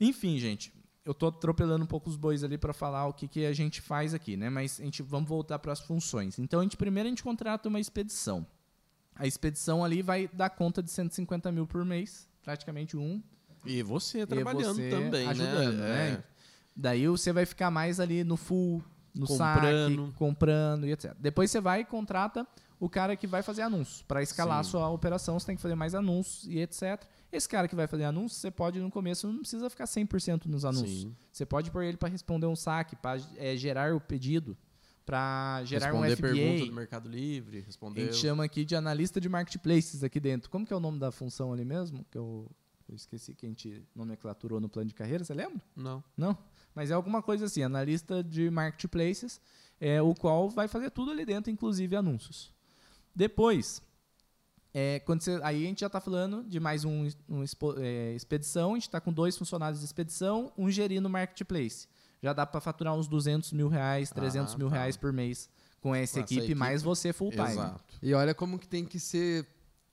S1: Enfim, gente, eu estou atropelando um pouco os bois ali para falar o que, que a gente faz aqui, né? Mas a gente vamos voltar para as funções. Então, a gente primeiro a gente contrata uma expedição. A expedição ali vai dar conta de 150 mil por mês, praticamente um.
S2: E você trabalhando e você também, né?
S1: ajudando, né? né? Daí você vai ficar mais ali no full no comprando. saque, comprando e etc. Depois você vai e contrata o cara que vai fazer anúncios. Para escalar Sim. a sua operação, você tem que fazer mais anúncios e etc. Esse cara que vai fazer anúncios, você pode no começo, não precisa ficar 100% nos anúncios. Sim. Você pode pôr ele para responder um saque, para é, gerar o pedido, para gerar
S2: responder
S1: um FBA.
S2: pergunta do Mercado Livre, responder...
S1: A gente chama aqui de analista de marketplaces aqui dentro. Como que é o nome da função ali mesmo? Que eu, eu esqueci que a gente nomenclaturou no plano de carreira, você lembra?
S2: Não.
S1: Não? Mas é alguma coisa assim, analista de marketplaces, é, o qual vai fazer tudo ali dentro, inclusive anúncios. Depois, é, quando você, aí a gente já está falando de mais um, um é, expedição, a gente está com dois funcionários de expedição, um gerindo marketplace. Já dá para faturar uns 200 mil reais, 300 ah, mil tá. reais por mês com essa, equipe, equipe, mais você full time. Exato.
S3: E olha como que tem que ser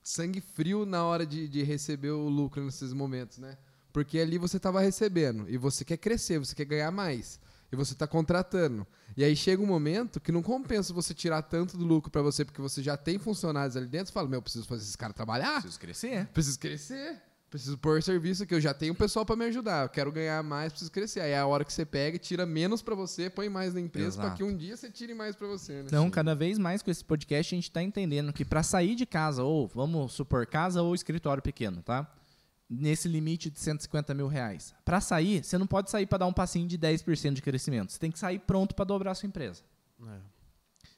S3: sangue frio na hora de, de receber o lucro nesses momentos, né? Porque ali você estava recebendo e você quer crescer, você quer ganhar mais. E você está contratando. E aí chega um momento que não compensa você tirar tanto do lucro para você, porque você já tem funcionários ali dentro. Você fala, meu, preciso fazer esses caras trabalhar.
S1: Preciso crescer.
S3: Preciso crescer. Preciso pôr serviço que eu já tenho pessoal para me ajudar. Eu quero ganhar mais, preciso crescer. Aí é a hora que você pega e tira menos para você, põe mais na empresa para que um dia você tire mais para você. Né?
S1: Então, Sim. cada vez mais com esse podcast a gente está entendendo que para sair de casa, ou vamos supor casa ou escritório pequeno, tá? Nesse limite de 150 mil reais. Para sair, você não pode sair para dar um passinho de 10% de crescimento. Você tem que sair pronto para dobrar a sua empresa.
S2: É.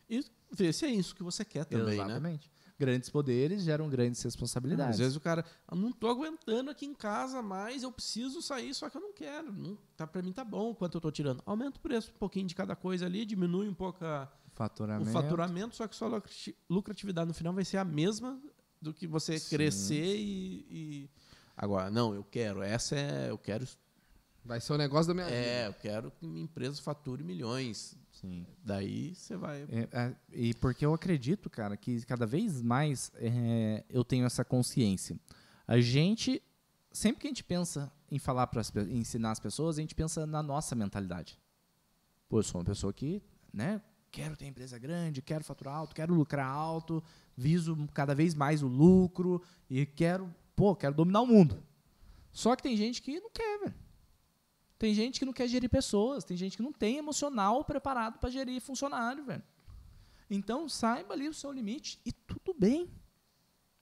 S2: E ver se é isso que você quer também,
S1: né? Exatamente. Né? Grandes poderes geram grandes responsabilidades.
S2: Às vezes o cara, eu não estou aguentando aqui em casa mais, eu preciso sair, só que eu não quero. Não, tá, para mim tá bom quanto eu estou tirando. Aumenta o preço um pouquinho de cada coisa ali, diminui um pouco a,
S1: faturamento.
S2: o faturamento, só que sua lucratividade no final vai ser a mesma do que você Sim. crescer e, e Agora, não, eu quero, essa é, eu quero.
S3: Vai ser o negócio da minha
S2: é, vida. É, eu quero que minha empresa fature milhões. Sim. Daí você vai.
S1: É, é, e porque eu acredito, cara, que cada vez mais é, eu tenho essa consciência. A gente, sempre que a gente pensa em falar para ensinar as pessoas, a gente pensa na nossa mentalidade. Pô, eu sou uma pessoa que, né, quero ter empresa grande, quero faturar alto, quero lucrar alto, viso cada vez mais o lucro e quero pô, quero dominar o mundo. Só que tem gente que não quer, velho. Tem gente que não quer gerir pessoas, tem gente que não tem emocional preparado para gerir funcionário, velho. Então, saiba ali o seu limite e tudo bem.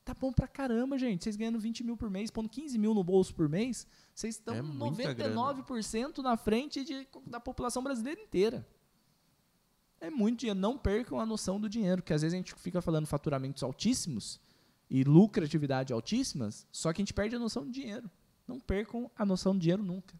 S1: Tá bom pra caramba, gente. Vocês ganhando 20 mil por mês, pondo 15 mil no bolso por mês, vocês estão é 99% grana. na frente de, da população brasileira inteira. É muito dinheiro. Não percam a noção do dinheiro, que às vezes a gente fica falando faturamentos altíssimos e lucratividade altíssimas, só que a gente perde a noção de dinheiro. Não percam a noção de dinheiro nunca.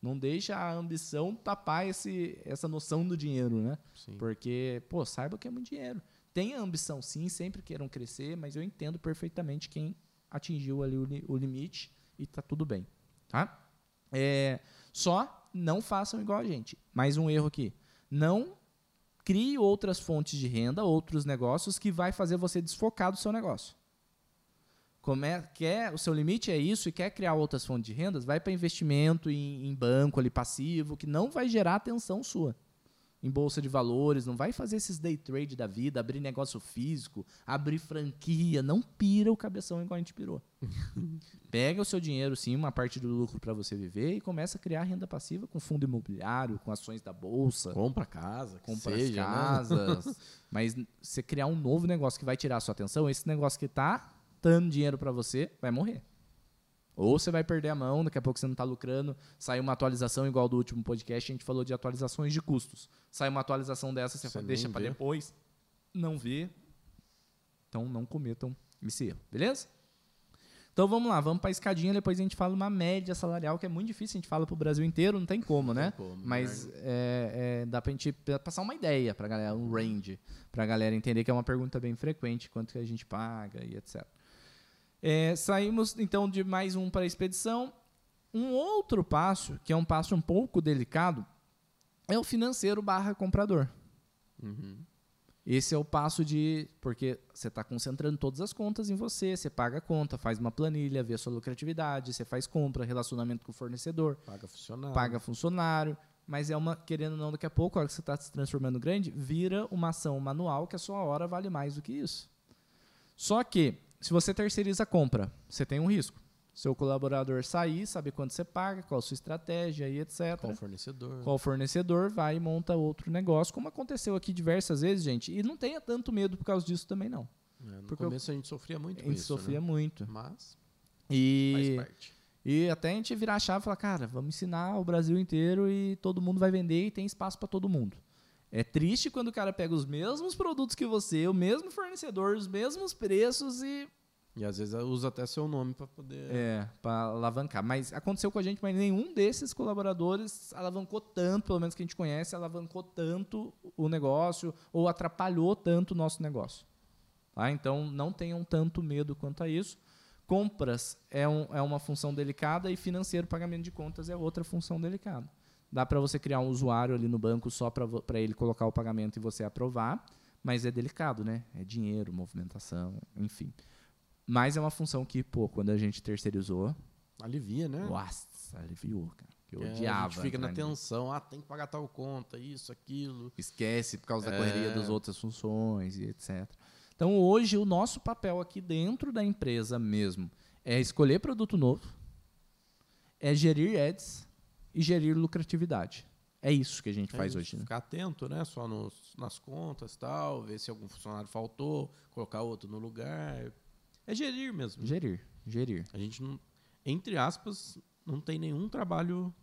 S1: Não deixa a ambição tapar esse, essa noção do dinheiro, né?
S2: Sim.
S1: Porque, pô, saiba que é muito dinheiro. Tenha ambição, sim, sempre queiram crescer, mas eu entendo perfeitamente quem atingiu ali o, li- o limite e tá tudo bem, tá? É, só não façam igual a gente. Mais um erro aqui. Não crie outras fontes de renda, outros negócios que vai fazer você desfocar do seu negócio. Como é, quer, o seu limite é isso e quer criar outras fontes de rendas, vai para investimento em, em banco ali passivo, que não vai gerar atenção sua. Em bolsa de valores, não vai fazer esses day trade da vida, abrir negócio físico, abrir franquia, não pira o cabeção igual a gente pirou. Pega o seu dinheiro, sim, uma parte do lucro para você viver e começa a criar renda passiva com fundo imobiliário, com ações da bolsa
S2: Compra casa, que
S1: compra
S2: seja, né?
S1: casas. Mas você criar um novo negócio que vai tirar a sua atenção, esse negócio que tá dando dinheiro para você vai morrer. Ou você vai perder a mão, daqui a pouco você não está lucrando, sai uma atualização igual do último podcast, a gente falou de atualizações de custos. Sai uma atualização dessa, você
S2: Você
S1: deixa para depois, não vê. Então não cometam esse erro, beleza? Então vamos lá, vamos para a escadinha, depois a gente fala uma média salarial, que é muito difícil, a gente fala para o Brasil inteiro, não tem como, né?
S2: como,
S1: Mas é, é, dá pra gente passar uma ideia pra galera, um range, pra galera entender que é uma pergunta bem frequente, quanto que a gente paga e etc. É, saímos então de mais um para a expedição. Um outro passo, que é um passo um pouco delicado, é o financeiro barra comprador.
S2: Uhum.
S1: Esse é o passo de. Porque você está concentrando todas as contas em você, você paga a conta, faz uma planilha, vê a sua lucratividade, você faz compra, relacionamento com o fornecedor
S2: Paga funcionário.
S1: paga funcionário, mas é uma, querendo ou não, daqui a pouco, a hora que você está se transformando grande, vira uma ação manual que a sua hora vale mais do que isso. Só que, se você terceiriza a compra, você tem um risco. Seu colaborador sair, saber quanto você paga, qual a sua estratégia e etc.
S2: Qual fornecedor.
S1: Qual fornecedor vai e monta outro negócio, como aconteu aqui diversas vezes, gente. E não tenha tanto medo por causa disso também, não.
S2: É, no
S1: Porque eu-
S2: começo a gente sofria muito
S1: A
S2: com
S1: gente
S2: isso,
S1: sofria
S2: né?
S1: muito.
S2: Mas
S1: E
S2: faz parte.
S1: E até a gente virar a chave e falar, cara, vamos ensinar o Brasil inteiro e todo mundo vai vender e tem espaço para todo mundo. É triste quando o cara pega os mesmos produtos que você, o mesmo fornecedor, os mesmos preços e
S2: E às vezes usa até seu nome para poder.
S1: é, para alavancar. Mas aconteceu com a gente, mas nenhum desses colaboradores alavancou tanto, pelo menos que a gente conhece, alavancou tanto o negócio ou atrapalhou tanto o nosso negócio. Tá? Então, não tenham tanto medo quanto a isso. Compras é, um- é uma função delicada e financeiro, pagamento de contas, é outra função delicada. Dá para você criar um usuário ali no banco só para ele colocar o pagamento e você aprovar, mas é delicado, né? É dinheiro, movimentação, enfim. Mas é uma função que, pô, quando a gente terceirizou,
S2: Alivia, né?
S1: nossa, aliviou, cara. Que eu
S2: É,
S1: odiava.
S2: A gente fica na tensão. Ah, tem que pagar tal conta, isso, aquilo.
S1: Esquece por causa da
S2: É.
S1: correria das outras funções e etc. Então, hoje, o nosso papel aqui dentro da empresa mesmo é escolher produto novo, é gerir ads e gerir lucratividade. É isso que a gente faz
S2: É,
S1: hoje. Né?
S2: Ficar atento, né? Só nos, nas contas tal, ver se algum funcionário faltou, colocar outro no lugar. É gerir mesmo.
S1: Gerir, gerir.
S2: A gente não, entre aspas, não tem nenhum trabalho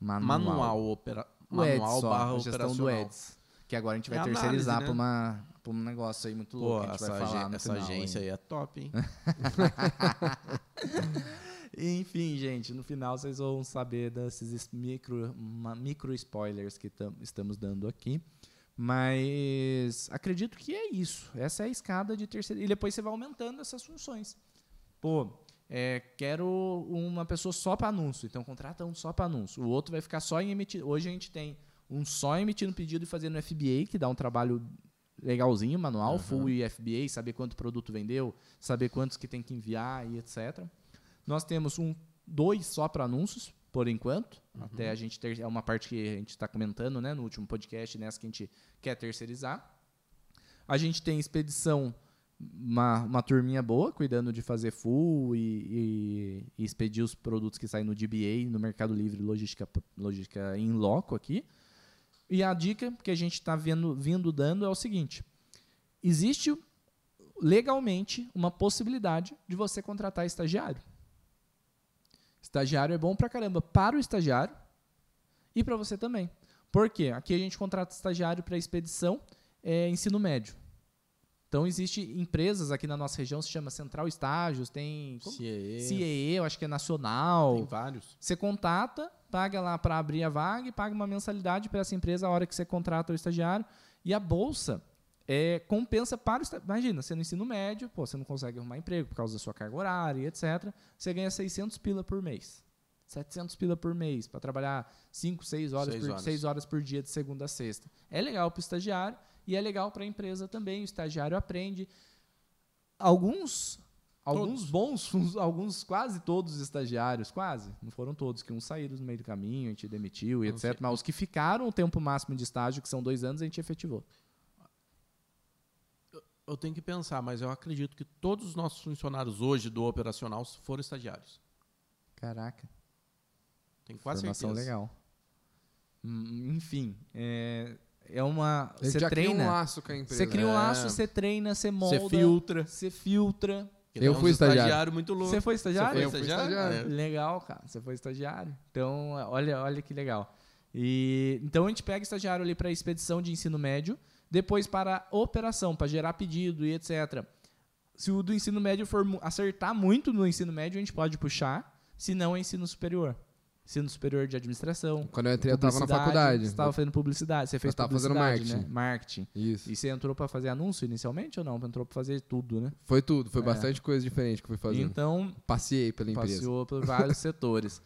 S1: Manual.
S2: manual, opera, manual
S1: só,
S2: barra
S1: a gestão
S2: operacional.
S1: do Eds. Que agora a gente vai
S2: É análise,
S1: terceirizar
S2: né?
S1: para uma um negócio aí muito
S2: Pô,
S1: louco. a gente
S2: essa,
S1: vai falar
S2: essa
S1: final
S2: agência
S1: ainda.
S2: aí é top, hein?
S1: Enfim, gente, no final vocês vão saber desses es- micro, micro spoilers que tam- estamos dando aqui. Mas acredito que é isso. Essa é a escada de terceira. E depois você vai aumentando essas funções. Pô, é, quero uma pessoa só para anúncio. Então contrata um só para anúncio. O outro vai ficar só em emitir. Hoje a gente tem um só emitindo pedido e fazendo FBA, que dá um trabalho legalzinho, manual,
S2: Aham.
S1: full e FBA, saber quanto produto vendeu, saber quantos que tem que enviar e etc. Nós temos um dois só para anúncios, por enquanto. Até a gente ter, é uma parte que a gente está comentando, né, no último podcast, nessa que a gente quer terceirizar. A gente tem expedição, uma, uma turminha boa, cuidando de fazer full e, e- e expedir os produtos que saem no DBA, no Mercado Livre, logística, logística em loco aqui. E a dica que a gente está vindo dando é o seguinte: existe legalmente uma possibilidade de você contratar estagiário. Estagiário é bom pra caramba para o estagiário e para você também. Por quê? Aqui a gente contrata estagiário para expedição, é, ensino médio. Então, existem empresas aqui na nossa região, se chama Central Estágios, tem?
S2: CIE.
S1: CIE, eu acho que é nacional.
S2: Tem vários.
S1: Você contata, paga lá para abrir a vaga e paga uma mensalidade para essa empresa a hora que você contrata o estagiário. E a bolsa é, compensa para o. Imagina, você no ensino médio, pô, você não consegue arrumar emprego por causa da sua carga horária, etc. Você ganha 600 pila por mês. 700 pila por mês para trabalhar 5, 6 horas,
S2: Seis
S1: por,
S2: horas.
S1: 6 horas por dia de segunda a sexta. É legal para o estagiário e é legal para a empresa também. O estagiário aprende. Alguns, alguns bons, alguns quase todos os estagiários, quase, não foram todos, que uns saíram no meio do caminho, a gente demitiu e
S2: Não sei.
S1: etc. Mas os que ficaram o tempo máximo de estágio, que são dois anos, a gente efetivou.
S2: Eu tenho que pensar, mas eu acredito que todos os nossos funcionários hoje do operacional foram estagiários.
S1: Caraca.
S2: Tenho quase
S1: Formação
S2: certeza.
S1: legal. Hum, Enfim, é, é uma.
S3: Ele
S1: Você
S3: já cria um
S1: treina.
S3: laço com a empresa.
S1: Você cria um
S2: É.
S1: laço, você treina, você molda.
S2: Você filtra.
S1: Você filtra.
S2: Porque
S3: Eu
S2: tem
S3: fui estagiário.
S2: estagiário muito louco.
S1: Você foi estagiário?
S3: Eu fui estagiário.
S1: Legal, cara. Você foi estagiário. Então, olha, olha que legal. E então a gente pega estagiário ali para expedição de ensino médio, depois para operação, para gerar pedido e etc. Se o do ensino médio for acertar muito no ensino médio, a gente pode puxar, se não é ensino superior. Ensino superior de administração.
S3: Quando eu entrei, eu tava na faculdade.
S1: Você estava fazendo publicidade. Você fez
S3: tava fazendo marketing.
S1: Né? Marketing.
S3: Isso.
S1: E você entrou para fazer anúncio inicialmente ou não? Entrou para fazer tudo, né?
S3: Foi tudo. Foi
S1: É.
S3: bastante coisa diferente que eu fui fazendo.
S1: Então,
S3: Passei pela empresa.
S1: Passeou por vários setores.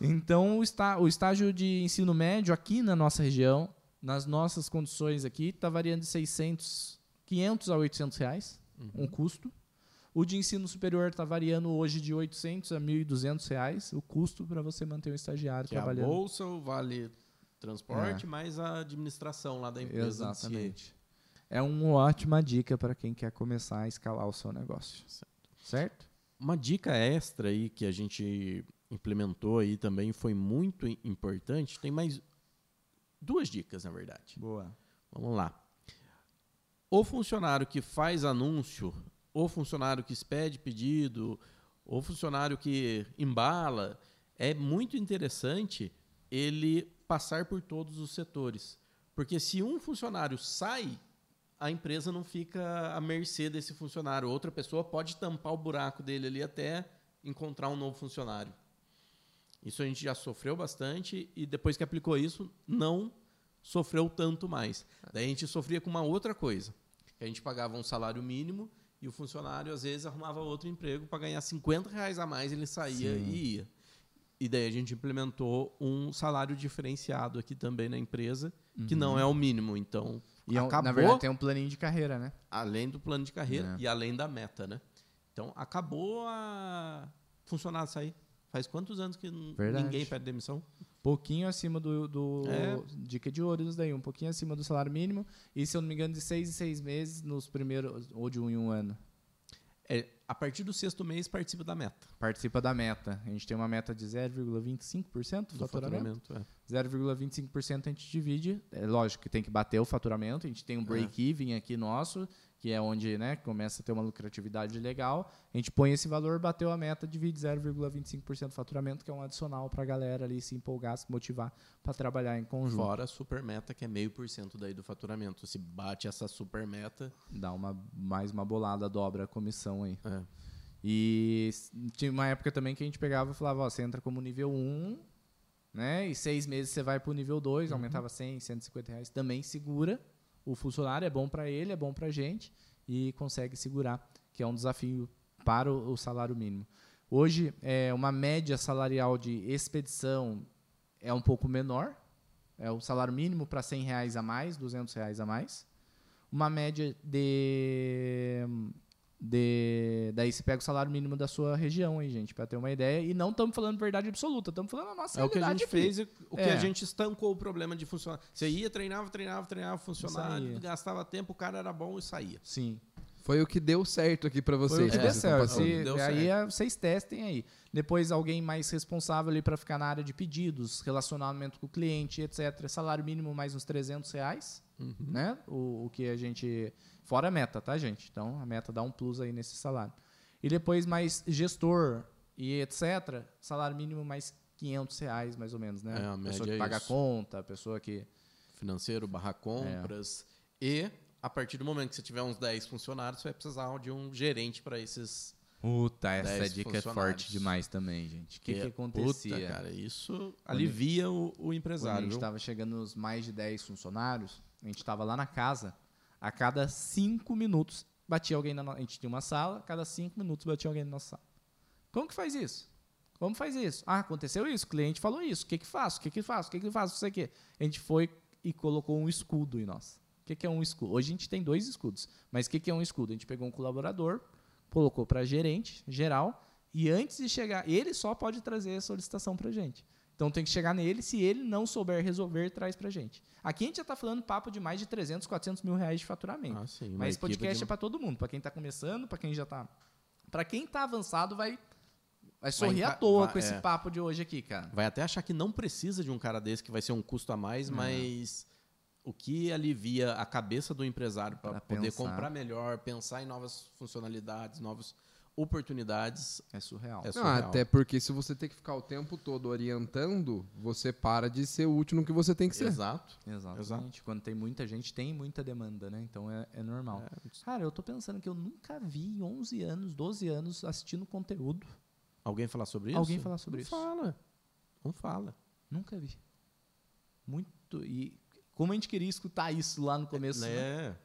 S1: Então, o, está, o estágio de ensino médio aqui na nossa região, nas nossas condições aqui, está variando de 600, 500 a 800 reais,
S2: Uhum.
S1: um custo. O de ensino superior está variando hoje de 800 a 1.200 reais, o custo para você manter um estagiário
S2: Que é a
S1: trabalhando.
S2: bolsa, o vale transporte, mais a administração lá da empresa.
S1: Exatamente. É uma ótima dica para quem quer começar a escalar o seu negócio. Certo?
S2: Uma dica extra aí que a gente implementou aí também foi muito importante. Tem mais duas dicas, na verdade.
S1: Boa.
S2: Vamos lá. O funcionário que faz anúncio, o funcionário que expede pedido, o funcionário que embala, é muito interessante ele passar por todos os setores. Porque se um funcionário sai, a empresa não fica à mercê desse funcionário. Outra pessoa pode tampar o buraco dele ali até encontrar um novo funcionário. Isso a gente já sofreu bastante e depois que aplicou isso, não sofreu tanto mais. Daí a gente sofria com uma outra coisa. que A gente pagava um salário mínimo e o funcionário, às vezes, arrumava outro emprego para ganhar 50 reais a mais, ele saía
S1: Sim.
S2: e ia. E daí a gente implementou um salário diferenciado aqui também na empresa, que não é o mínimo. Então,
S1: E é
S2: acabou,
S1: na verdade tem um planinho de carreira, né?
S2: além do plano de carreira
S1: É.
S2: e além da meta, né? Então, acabou a funcionário sair. Faz quantos anos que
S1: Verdade.
S2: ninguém pede demissão?
S1: pouquinho acima do, do
S2: É.
S1: dica de ouro daí, um pouquinho acima do salário mínimo e se eu não me engano de seis em seis meses nos primeiros ou de um em um ano.
S2: É, a partir do sexto mês participa da meta
S1: Participa da meta. A gente tem uma meta de 0,25% do
S2: do
S1: faturamento.
S2: faturamento. é.
S1: 0,25% a gente divide. É lógico que tem que bater o faturamento. A gente tem um break-even aqui nosso, que é onde né, começa a ter uma lucratividade legal. A gente põe esse valor, bateu a meta, divide 0,25% do faturamento, que é um adicional para a galera ali se empolgar, se motivar para trabalhar em conjunto.
S2: Fora a super meta, que é meio por cento daí do faturamento. Se bate essa super meta,
S1: Dá uma, mais uma bolada, dobra a comissão aí.
S2: é,
S1: E tinha uma época também que a gente pegava e falava, ó, você entra como nível 1, né? E seis meses você vai pro nível 2, aumentava 100, 150 reais. Também segura o funcionário, é bom para ele, é bom pra gente e consegue segurar, que é um desafio para o, o salário mínimo. Hoje, é, uma média salarial de expedição é um pouco menor, é o salário mínimo para 100 reais a mais, 200 reais a mais. Uma média de de daí você pega o salário mínimo da sua região aí, gente, para ter uma ideia. E não estamos falando verdade absoluta, estamos falando a nossa
S2: é o que a
S1: realidade
S2: gente
S1: aqui.
S2: fez, e o que
S1: É.
S2: a gente estancou o problema de funcionário. Você ia, treinava, treinava, treinava, funcionário,
S1: Saía.
S2: gastava tempo, o cara era bom e saía.
S1: Sim.
S3: Foi o que deu certo aqui pra vocês.
S1: Foi o que
S3: que
S1: deu certo. Se-
S2: Deu
S1: aí
S2: certo.
S1: é- vocês testem aí. Depois alguém mais responsável ali para ficar na área de pedidos, relacionamento com o cliente, etc. Salário mínimo mais uns 300 reais, né? O, o que a gente... Fora a meta, tá, gente? Então, a meta dá um plus aí nesse salário. E depois mais gestor e etc. Salário mínimo mais 500 reais, mais ou menos, né?
S2: É, a
S1: pessoa
S2: média
S1: que
S2: é
S1: paga
S2: isso.
S1: conta, pessoa que...
S2: Financeiro, barra compras. E a partir do momento que você tiver uns 10 funcionários, você vai precisar de um gerente para esses.
S1: Puta, essa
S2: 10
S1: dica é forte demais também, gente. O que, que,
S2: é-
S1: acontecia?
S2: Puta, cara, isso alivia o, o
S1: Quando a
S2: empresário.
S1: gente estava chegando nos mais de 10 funcionários, a gente estava lá na casa, a cada 5 minutos batia alguém na no... A gente tinha uma sala, a cada 5 minutos batia alguém na nossa sala. Como que faz isso? Como faz isso? Ah, aconteceu isso, o cliente falou isso, o que que faço? O que que faço? O que que faço? O quê. A gente foi e colocou um escudo em nós. O que que é um escudo? Hoje a gente tem dois escudos, mas o que que é um escudo? A gente pegou um colaborador, colocou para gerente geral e antes de chegar, ele só pode trazer a solicitação para gente. Então tem que chegar nele, se ele não souber resolver, traz para gente. Aqui a gente já está falando papo de mais de 300, 400 mil reais de faturamento.
S2: Ah, sim,
S1: Mas esse podcast
S2: de-
S1: é para todo mundo, para quem está começando, para quem já está, para quem está avançado vai vai sorrir à
S2: enca-
S1: toa
S2: vai-
S1: com esse
S2: é.
S1: papo de hoje aqui, cara.
S2: Vai até achar que não precisa de um cara desse, que vai ser um custo a mais, mas o que alivia a cabeça do empresário para
S1: Pra
S2: poder
S1: pensar.
S2: comprar melhor, pensar em novas funcionalidades, novas oportunidades,
S1: É surreal.
S2: É
S3: Não,
S2: surreal.
S3: até porque se você tem que ficar o tempo todo orientando, você para de ser útil no que você tem que ser.
S2: exato.
S1: Exatamente.
S2: Exato.
S1: Quando tem muita gente, tem muita demanda, né? Então é, é normal. Cara, eu tô pensando que eu nunca vi em 11 anos, 12 anos assistindo conteúdo.
S2: Alguém falar sobre isso?
S1: Alguém falar sobre
S2: não
S1: isso.
S2: Fala. Não fala.
S1: Nunca vi. Muito. E como a gente queria escutar isso lá no começo, né?
S2: É.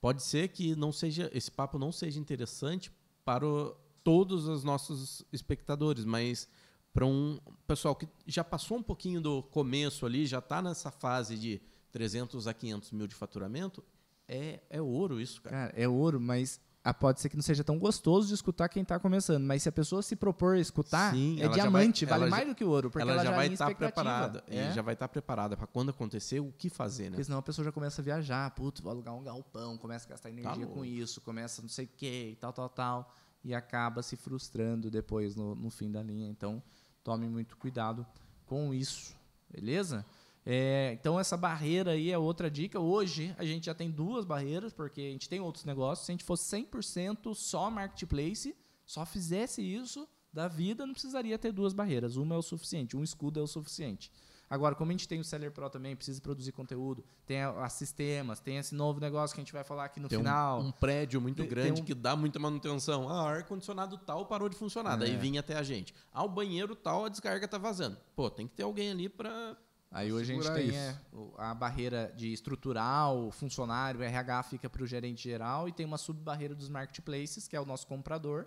S2: Pode ser que não seja esse papo não seja interessante para o- todos os nossos espectadores, mas para um pessoal que já passou um pouquinho do começo ali, já está nessa fase de 300 a 500 mil de faturamento, é, é ouro isso, cara.
S1: Cara, é ouro, mas ah, pode ser que não seja tão gostoso de escutar quem está começando. Mas se a pessoa se propor a escutar,
S2: Sim,
S1: é
S2: já
S1: diamante,
S2: vai-
S1: vale
S2: ela
S1: mais
S2: já-
S1: do que ouro, porque
S2: ela,
S1: ela,
S2: já vai
S1: tem
S2: estar
S1: expectativa.
S2: preparada.
S1: É.
S2: E já vai estar preparada para quando acontecer o que fazer, né?
S1: Porque senão a pessoa já começa a viajar, putz, vou alugar um galpão, começa a gastar energia com
S2: louco.
S1: isso, começa não sei o quê, e tal, tal, tal, e acaba se frustrando depois no, no fim da linha. Então, tome muito cuidado com isso, beleza? É, então, essa barreira aí é outra dica. Hoje, a gente já tem duas barreiras, porque a gente tem outros negócios. Se a gente fosse 100% só marketplace, só fizesse isso da vida, não precisaria ter duas barreiras. Uma é o suficiente, um escudo é o suficiente. Agora, como a gente tem o Seller Pro também, precisa produzir conteúdo, tem a, a sistemas, tem esse novo negócio que a gente vai falar aqui no
S2: Tem um-
S1: final.
S2: um, prédio muito
S1: Tem-
S2: grande
S1: tem um-
S2: que dá muita manutenção. Ah, o ar-condicionado tal parou de funcionar. Daí
S1: É.
S2: vinha até a gente. Ah, o banheiro tal, a descarga tá vazando. Pô, tem que ter alguém ali para
S1: Aí hoje a gente tem é, a barreira de estrutural, funcionário, RH fica para o gerente geral e tem uma sub-barreira dos marketplaces, que é o nosso comprador.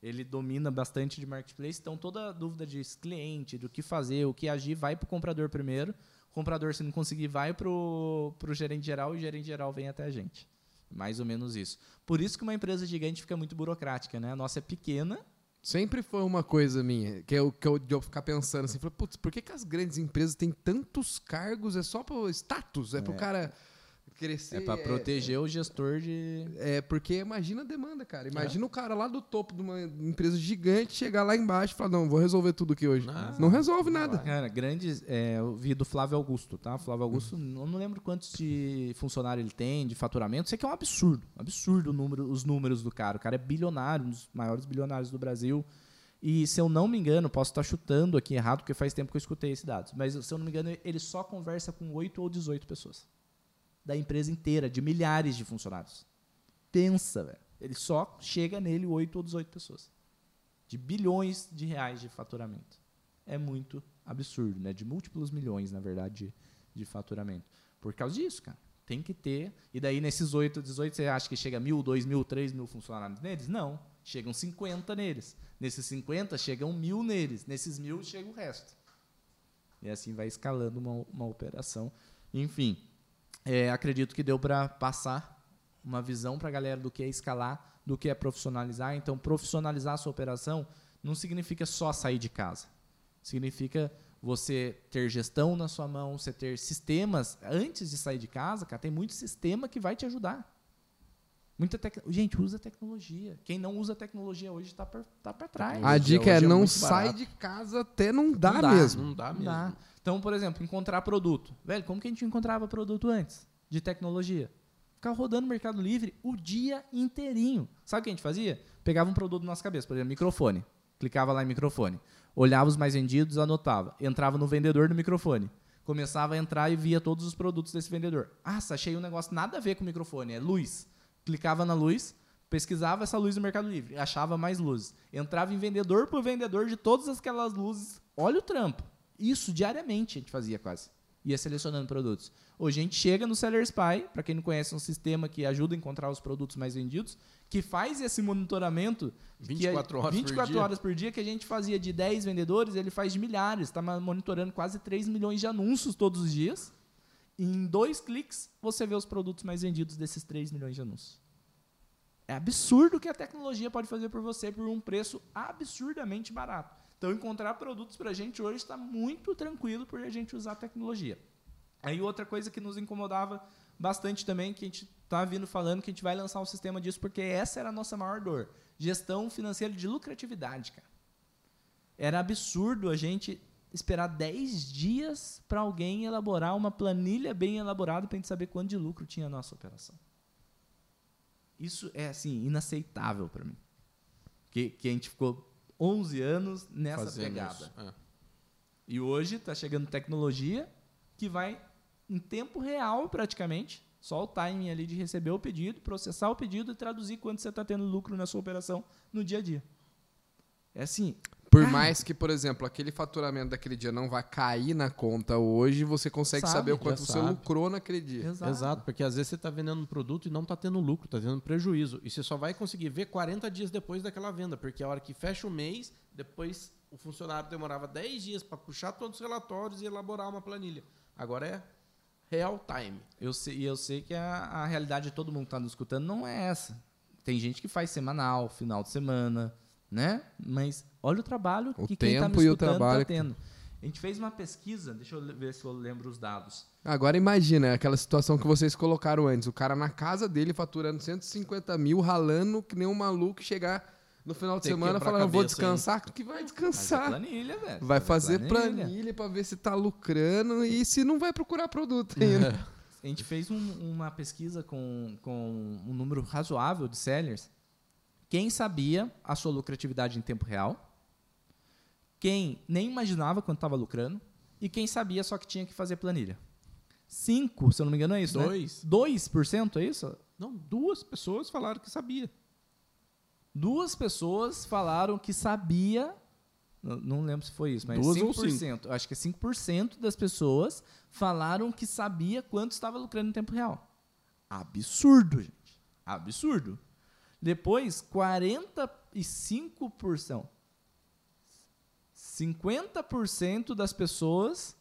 S1: Ele domina bastante de marketplace, então toda dúvida de cliente, do que fazer, o que agir, vai para o comprador primeiro. O comprador, se não conseguir, vai para o gerente geral e o gerente geral vem até a gente. Mais ou menos isso. Por isso que uma empresa gigante fica muito burocrática, né? A nossa é pequena,
S3: Sempre foi uma coisa minha, que eu, que eu, de eu ficar pensando assim, falei, putz, por que, que as grandes empresas têm tantos cargos? É só pro status, é, pro cara crescer.
S1: é para proteger o gestor de,
S3: É, porque imagina a demanda, cara. Imagina o cara lá do topo de uma empresa gigante chegar lá embaixo e falar, não, vou resolver tudo aqui hoje.
S2: Não.
S3: Não, resolve nada.
S1: Cara, grandes. É, eu vi do Flávio Augusto, tá? Flávio Augusto, não, não lembro quantos de funcionário ele tem, de faturamento. Sei que é um absurdo. Absurdo o número, os números do cara. O cara é bilionário, um dos maiores bilionários do Brasil. E se eu não me engano, posso estar chutando aqui errado, porque faz tempo que eu escutei esses dados. Mas se eu não me engano, ele só conversa com 8 ou 18 pessoas. Da empresa inteira, de milhares de funcionários. Pensa, velho. Ele só chega nele 8 ou 18 pessoas. De bilhões de reais de faturamento é muito absurdo, né? De múltiplos milhões, na verdade, de, de faturamento. Por causa disso, cara. Tem que ter. E daí, nesses 8, 18, você acha que chega mil, dois mil, três mil funcionários neles? Não. Chegam 50 neles. Nesses 50, chegam mil neles. Nesses mil, chega o resto. E assim vai escalando uma, uma operação. Enfim, é, acredito que deu para passar uma visão para a galera do que é escalar, do que é profissionalizar. Então, profissionalizar a sua operação não significa só sair de casa. Significa você ter gestão na sua mão, você ter sistemas. Antes de sair de casa, cara, tem muito sistema que vai te ajudar. Muita tec... Gente, usa tecnologia. Quem não usa tecnologia hoje está para tá pra trás.
S3: A dica é
S2: é
S3: não sai
S2: barato.
S3: de casa até não dá,
S1: Não dá,
S3: mesmo.
S2: Não dá
S1: Não
S2: mesmo.
S1: dá. Então, por exemplo, encontrar produto. Velho, como que a gente encontrava produto antes de tecnologia? Ficava rodando no Mercado Livre o dia inteirinho. Sabe o que a gente fazia? Pegava um produto na nossa cabeça, por exemplo, microfone. Clicava lá em microfone. Olhava os mais vendidos, anotava. Entrava no vendedor do microfone. começava a entrar e via todos os produtos desse vendedor. Ah, achei um negócio nada a ver com o microfone, é luz. Clicava na luz, pesquisava essa luz no Mercado Livre, achava mais luzes. Entrava em vendedor por vendedor de todas aquelas luzes. Olha o trampo. Isso diariamente a gente fazia quase. Ia selecionando produtos. Hoje a gente chega no Seller Spy, para quem não conhece, é um sistema que ajuda a encontrar os produtos mais vendidos, que faz esse monitoramento
S2: 24 horas
S1: 24
S2: por dia.
S1: horas por dia que a gente fazia de 10 vendedores, ele faz de milhares, está monitorando quase 3 milhões de anúncios todos os dias. E em dois cliques, você vê os produtos mais vendidos desses 3 milhões de anúncios. É absurdo o que a tecnologia pode fazer por você por um preço absurdamente barato. Então, encontrar produtos para a gente hoje está muito tranquilo por a gente usar a tecnologia. Aí, outra coisa que nos incomodava bastante também, que a gente está vindo falando, que a gente vai lançar um sistema disso, porque essa era a nossa maior dor. Gestão financeira de lucratividade, cara. Era absurdo a gente esperar 10 dias para alguém elaborar uma planilha bem elaborada para a gente saber quanto de lucro tinha a nossa operação. Isso é, assim, inaceitável para mim. Que, que a gente ficou 11 anos nessa
S2: Fazendo
S1: pegada.
S2: é.
S1: E hoje está chegando tecnologia que vai em tempo real, praticamente, só o timing ali de receber o pedido, processar o pedido e traduzir quanto você está tendo lucro na sua operação no dia a dia. É assim.
S3: Por
S1: cara,
S3: mais que, por exemplo, aquele faturamento daquele dia não vai cair na conta hoje, você consegue
S1: Sabe,
S3: saber o quanto você
S2: sabe.
S3: lucrou naquele dia.
S1: Exato.
S2: Exato, porque às vezes você está vendendo um produto e não está tendo lucro, está tendo prejuízo. E você só vai conseguir ver 40 dias depois daquela venda, porque a hora que fecha o mês, depois o funcionário demorava 10 dias para puxar todos os relatórios e elaborar uma planilha. Agora é real time.
S1: Eu sei, e eu sei que a, a realidade de todo mundo que está nos escutando não é essa. Tem gente que faz semanal, final de semana, né? Mas olha o trabalho
S3: O
S1: que quem está me escutando está
S3: que-
S1: tendo. A gente fez uma pesquisa, deixa eu ver se eu lembro os dados.
S3: Agora imagina aquela situação que vocês colocaram antes. O cara na casa dele faturando 150 mil, ralando que nem um maluco, chegar no final de
S2: Tem
S3: semana falando, vou descansar. Que vai
S1: Fazer
S3: descansar.
S1: planilha, velho.
S3: Vai fazer planilha pra ver se tá lucrando e se não vai procurar produto ainda.
S1: A gente fez um- uma pesquisa com, com um número razoável de sellers. Quem sabia a sua lucratividade em tempo real, quem nem imaginava quanto estava lucrando e quem sabia só que tinha que fazer planilha. Cinco, se eu não me engano, é isso,
S2: Dois.
S1: né? 2%, é isso?
S2: Não, duas pessoas falaram que sabia.
S1: Duas pessoas falaram que sabia. Não, não lembro se foi isso, mas
S2: Duas ou
S1: 5%. Acho que é 5% das pessoas falaram que sabia quanto estava lucrando em tempo real. Absurdo, gente. Absurdo. Depois, 45%. 50% das pessoas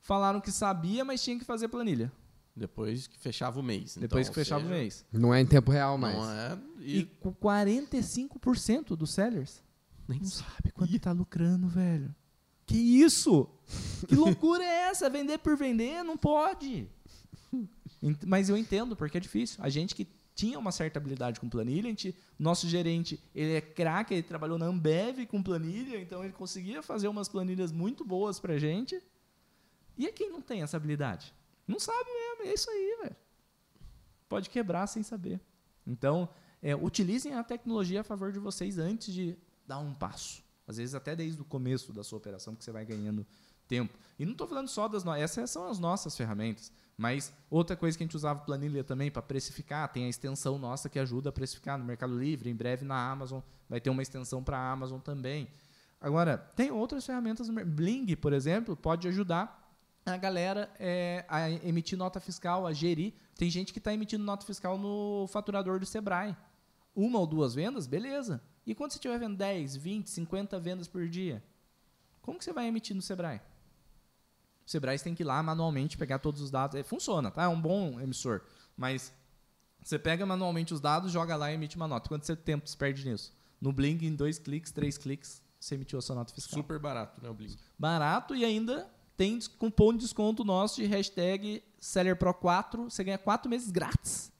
S1: falaram que sabia, mas tinha que fazer planilha.
S2: Depois que fechava o mês.
S1: Depois
S2: Então,
S1: que fechava
S2: ou
S1: o
S2: seja,
S1: mês.
S3: Não é em tempo real mais.
S2: Não é.
S1: E
S2: E,
S1: com 45% dos sellers
S2: nem
S1: não sabe quanto tá lucrando, velho. Que isso? Que loucura é essa? Vender por vender? Não pode. Mas eu entendo, porque é difícil. A gente que tinha uma certa habilidade com planilha, a gente, nosso gerente, ele é craque, ele trabalhou na Ambev com planilha, então ele conseguia fazer umas planilhas muito boas pra gente. E é quem não tem essa habilidade? Não sabe mesmo, é isso aí, velho. Pode quebrar sem saber. Então, é, utilizem a tecnologia a favor de vocês antes de dar um passo. Às vezes até desde o começo da sua operação que você vai ganhando tempo. E não estou falando só das nossas, essas são as nossas ferramentas. Mas outra coisa que a gente usava planilha também para precificar, tem a extensão nossa que ajuda a precificar no Mercado Livre, em breve na Amazon, vai ter uma extensão para a Amazon também. Agora, tem outras ferramentas, Bling, por exemplo, pode ajudar a galera é, a emitir nota fiscal, a gerir. Tem gente que está emitindo nota fiscal no faturador do Sebrae. Uma ou duas vendas, beleza. E quando você estiver vendo 10, 20, 50 vendas por dia, como que você vai emitir no Sebrae? O Sebrae tem que ir lá manualmente pegar todos os dados. É, funciona, tá? É um bom emissor. Mas você pega manualmente os dados, joga lá e emite uma nota. Quanto tempo você perde nisso? No Bling, em dois cliques, três cliques, você emitiu a sua nota fiscal
S2: super barato, né, o Blink?
S1: barato e ainda tem cupom de desconto nosso de hashtag SellerPro4. Você ganha quatro meses grátis.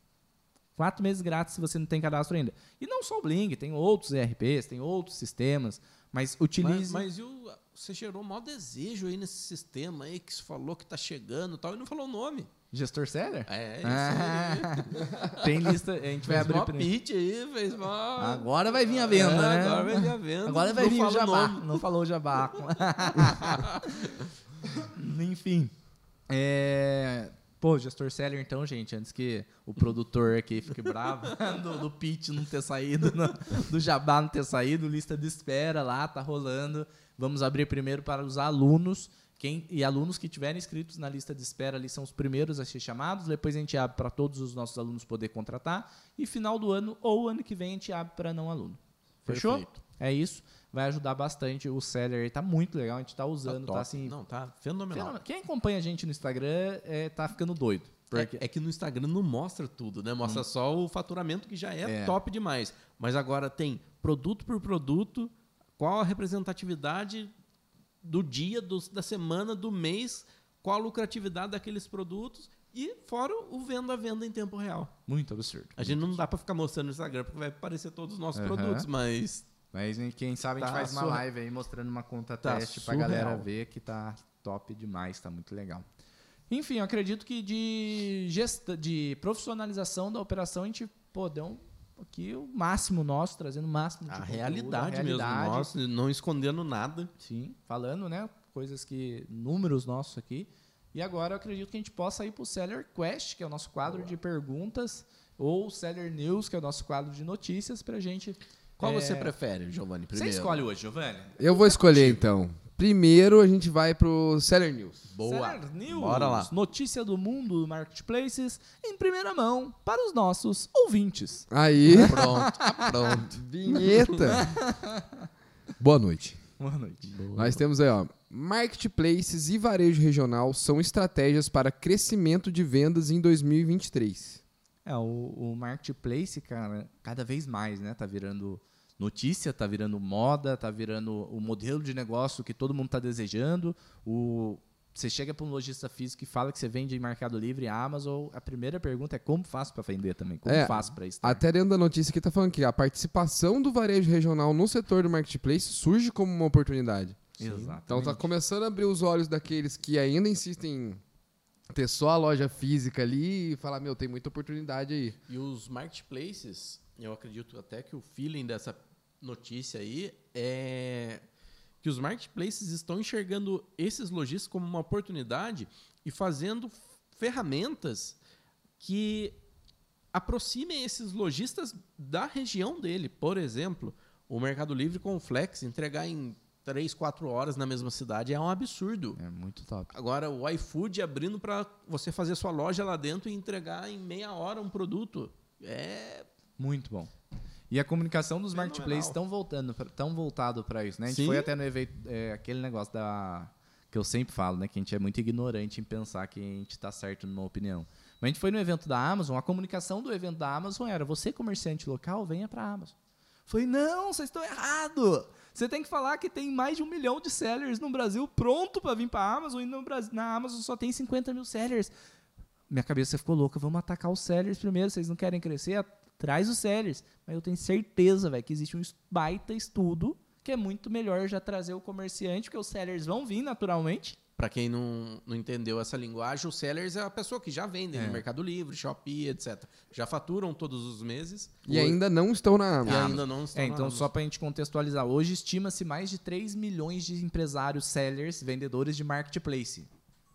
S1: Quatro meses grátis se você não tem cadastro ainda. E não só o Bling, tem outros ERPs, tem outros sistemas, mas
S2: Mas,
S1: utilize.
S2: mas e o- você gerou maior desejo aí nesse sistema aí que você falou que tá chegando e tal, e não falou o nome.
S1: Gestor Seller?
S2: É, isso
S1: Ah, tem lista, a gente vai
S2: Fez
S1: abrir pra-
S2: pitch aí, fez mó...
S1: Agora vai vir a venda,
S2: É,
S1: né?
S2: Agora vai vir a venda.
S1: Agora vai
S2: não
S1: vir o jabá.
S2: nome.
S1: Não falou o jabá. Enfim. É... Pô, gestor seller, então, gente, antes que o produtor aqui fique bravo do, do pitch não ter saído, no, do jabá não ter saído, lista de espera lá, tá rolando. Vamos abrir primeiro para os alunos. Quem, e alunos que tiverem inscritos na lista de espera ali são os primeiros a ser chamados. Depois a gente abre para todos os nossos alunos poder contratar. E final do ano ou ano que vem a gente abre para não aluno. Fechou? Perfeito. É isso vai ajudar bastante. O seller está muito legal, a gente está usando, tá, tá, assim.
S2: Não, tá fenomenal.
S1: Quem acompanha a gente no Instagram é, tá ficando doido.
S2: Porque... É, é, que no Instagram não mostra tudo, né? Mostra hum. só o faturamento que já é, é, top demais. Mas agora tem produto por produto, qual a representatividade do dia, do, da semana, do mês, qual a lucratividade daqueles produtos e fora o venda a venda em tempo real.
S1: Muito absurdo.
S2: A gente não dá para ficar mostrando no Instagram porque vai aparecer todos os nossos uhum. produtos, mas
S1: mas quem sabe a gente tá faz uma live aí mostrando uma conta tá teste pra galera ver que tá top demais, tá muito legal. Enfim, eu acredito que de gesta, de profissionalização da operação a gente pô, deu um, aqui o máximo nosso, trazendo o máximo
S2: de a realidade, a realidade mesmo, nosso, não escondendo nada.
S1: Sim, falando, né, coisas que números nossos aqui. E agora eu acredito que a gente possa ir para o Seller Quest, que é o nosso quadro Boa. de perguntas, ou Seller News, que é o nosso quadro de notícias, para a gente
S2: qual é... você prefere, Giovanni? Primeiro?
S1: Você escolhe hoje, Giovanni.
S3: Eu vou escolher então. Primeiro a gente vai pro Seller News.
S1: Boa. Seller News. Bora lá. Notícia do mundo marketplaces em primeira mão para os nossos ouvintes.
S3: Aí.
S2: Pronto. Pronto.
S3: Vinheta. Boa noite.
S1: Boa noite. Boa.
S3: Nós temos aí, ó. Marketplaces e varejo regional são estratégias para crescimento de vendas em 2023.
S1: É, o, o marketplace, cara, cada vez mais, né? Tá virando notícia, tá virando moda, tá virando o modelo de negócio que todo mundo está desejando. O, você chega para um lojista físico e fala que você vende em Mercado Livre, Amazon, a primeira pergunta é como faço para vender também? Como é, faço para isso?
S3: Até dentro da notícia que está falando que a participação do varejo regional no setor do marketplace surge como uma oportunidade.
S1: Exato.
S3: Então está começando a abrir os olhos daqueles que ainda insistem em ter só a loja física ali e falar, meu, tem muita oportunidade aí.
S2: E os marketplaces, eu acredito até que o feeling dessa notícia aí é que os marketplaces estão enxergando esses lojistas como uma oportunidade e fazendo ferramentas que aproximem esses lojistas da região dele. Por exemplo, o Mercado Livre com o Flex entregar em 3, 4 horas na mesma cidade é um absurdo.
S1: É muito top.
S2: Agora, o iFood abrindo para você fazer sua loja lá dentro e entregar em meia hora um produto. É.
S1: Muito bom. E a comunicação dos marketplaces estão voltando, estão voltado para isso, né? A gente Sim. foi até no evento, é, aquele negócio da que eu sempre falo, né? Que a gente é muito ignorante em pensar que a gente está certo numa opinião. Mas a gente foi no evento da Amazon, a comunicação do evento da Amazon era: você comerciante local, venha para a Amazon. Foi não, vocês estão errado. Você tem que falar que tem mais de um milhão de sellers no Brasil pronto para vir para a Amazon e no Brasil, na Amazon só tem 50 mil sellers. Minha cabeça ficou louca. Vamos atacar os sellers primeiro. Vocês não querem crescer? Traz os sellers. Mas eu tenho certeza, velho, que existe um baita estudo que é muito melhor já trazer o comerciante, porque os sellers vão vir naturalmente.
S2: Para quem não, não entendeu essa linguagem, os sellers é a pessoa que já vende é. no Mercado Livre, Shopee, etc. Já faturam todos os meses.
S3: E hoje... ainda não estão na
S2: Amazon. E ainda não estão
S1: é, Então, só para a gente contextualizar, hoje estima-se mais de 3 milhões de empresários, sellers, vendedores de marketplace.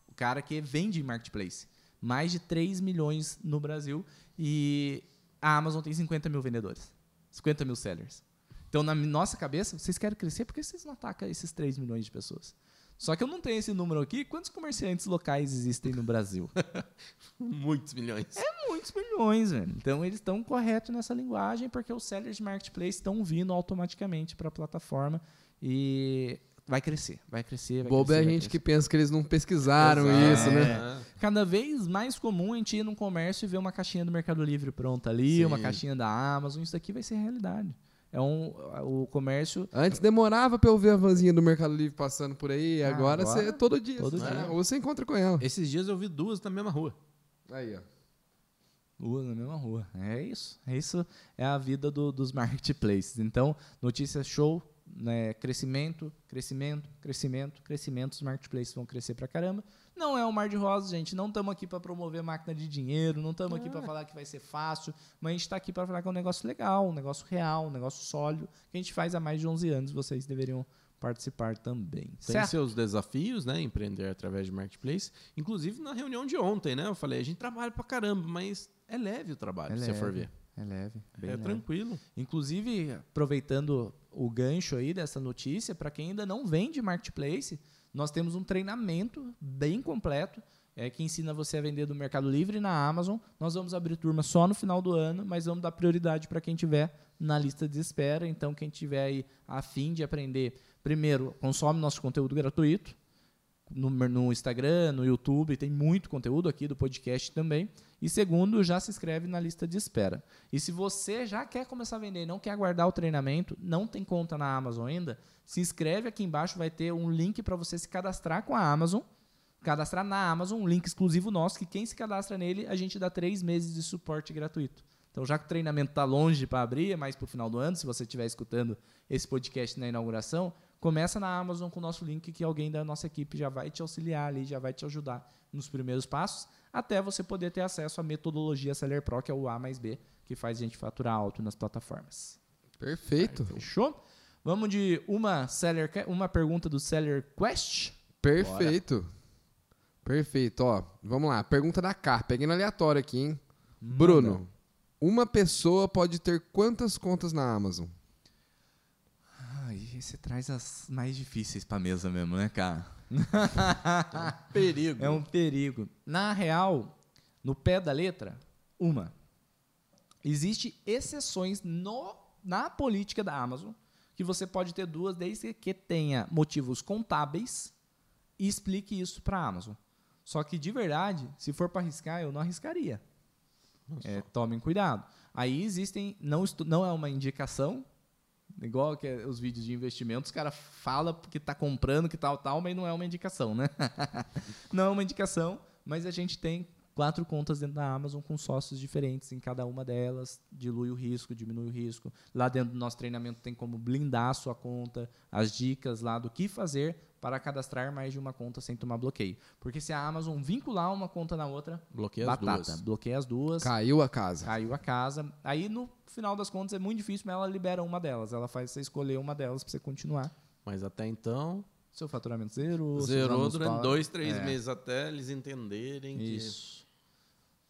S1: O cara que vende em marketplace. Mais de 3 milhões no Brasil. E a Amazon tem 50 mil vendedores. 50 mil sellers. Então, na nossa cabeça, vocês querem crescer, por que vocês não atacam esses 3 milhões de pessoas? Só que eu não tenho esse número aqui. Quantos comerciantes locais existem no Brasil?
S2: muitos milhões.
S1: É muitos milhões, velho. Então eles estão corretos nessa linguagem porque os sellers de marketplace estão vindo automaticamente para a plataforma e vai crescer, vai crescer. Vai
S3: Bobo
S1: crescer,
S3: é a gente que pensa que eles não pesquisaram Exato. isso, né?
S1: É. Cada vez mais comum a gente ir num comércio e ver uma caixinha do Mercado Livre pronta ali, Sim. uma caixinha da Amazon. Isso aqui vai ser realidade. É um, o comércio.
S3: Antes demorava pra eu ver a vanzinha do Mercado Livre passando por aí, ah, agora, agora você todo dia. Todo né? dia. Ou você encontra com ela.
S2: Esses dias eu vi duas na mesma rua.
S3: Aí, ó.
S1: Duas na mesma rua. É isso. É isso é a vida do, dos marketplaces. Então, notícias show, né, crescimento, crescimento, crescimento, crescimento. Os marketplaces vão crescer pra caramba. Não é um mar de rosas, gente. Não estamos aqui para promover máquina de dinheiro, não estamos aqui para é. falar que vai ser fácil, mas a gente está aqui para falar que é um negócio legal, um negócio real, um negócio sólido, que a gente faz há mais de 11 anos. Vocês deveriam participar também.
S2: Tem
S1: certo?
S2: seus desafios, né? Empreender através de marketplace. Inclusive na reunião de ontem, né? Eu falei, a gente trabalha pra caramba, mas é leve o trabalho,
S1: É
S2: se você for
S1: leve,
S2: ver.
S1: É leve, bem
S2: é
S1: leve.
S2: tranquilo.
S1: Inclusive, aproveitando o gancho aí dessa notícia, para quem ainda não vende marketplace, nós temos um treinamento bem completo é, que ensina você a vender do Mercado Livre e na Amazon. Nós vamos abrir turma só no final do ano, mas vamos dar prioridade para quem tiver na lista de espera. Então, quem tiver aí a fim de aprender, primeiro, consome nosso conteúdo gratuito no, no Instagram, no YouTube, tem muito conteúdo aqui do podcast também. E segundo, já se inscreve na lista de espera. E se você já quer começar a vender não quer aguardar o treinamento, não tem conta na Amazon ainda, se inscreve aqui embaixo, vai ter um link para você se cadastrar com a Amazon. Cadastrar na Amazon, um link exclusivo nosso, que quem se cadastra nele, a gente dá três meses de suporte gratuito. Então, já que o treinamento está longe para abrir, é mais para o final do ano, se você estiver escutando esse podcast na inauguração, começa na Amazon com o nosso link que alguém da nossa equipe já vai te auxiliar ali, já vai te ajudar nos primeiros passos, até você poder ter acesso à metodologia Seller Pro, que é o A mais B, que faz a gente faturar alto nas plataformas.
S3: Perfeito.
S1: Fechou? Vamos de uma seller, uma pergunta do Seller Quest.
S3: Perfeito. Perfeito, ó. Vamos lá. Pergunta da K. Peguei no aleatório aqui, hein? Bruno, uma pessoa pode ter quantas contas na Amazon?
S1: Aí você traz as mais difíceis pra mesa mesmo, né, cara?
S2: Perigo.
S1: É um perigo. Na real, no pé da letra, uma. Existe exceções no, na política da Amazon que você pode ter duas desde que tenha motivos contábeis e explique isso para a Amazon. Só que de verdade, se for para arriscar, eu não arriscaria. É, tomem cuidado. Aí existem, não, não é uma indicação, igual que os vídeos de investimento, os caras falam que está comprando, que tal, tal, mas não é uma indicação, né? não é uma indicação, mas a gente tem quatro contas dentro da Amazon com sócios diferentes em cada uma delas, dilui o risco, diminui o risco. Lá dentro do nosso treinamento tem como blindar a sua conta, as dicas lá do que fazer para cadastrar mais de uma conta sem tomar bloqueio. Porque se a Amazon vincular uma conta na outra,
S2: Bloqueia as
S1: batata,
S2: duas.
S1: bloqueia as duas,
S3: Caiu a casa.
S1: caiu a casa. Aí no final das contas é muito difícil, mas ela libera uma delas. Ela faz você escolher uma delas para você continuar.
S2: Mas até então,
S1: Seu faturamento zerou.
S2: zerou durante dois, três
S1: É.
S2: meses até eles entenderem
S1: Isso.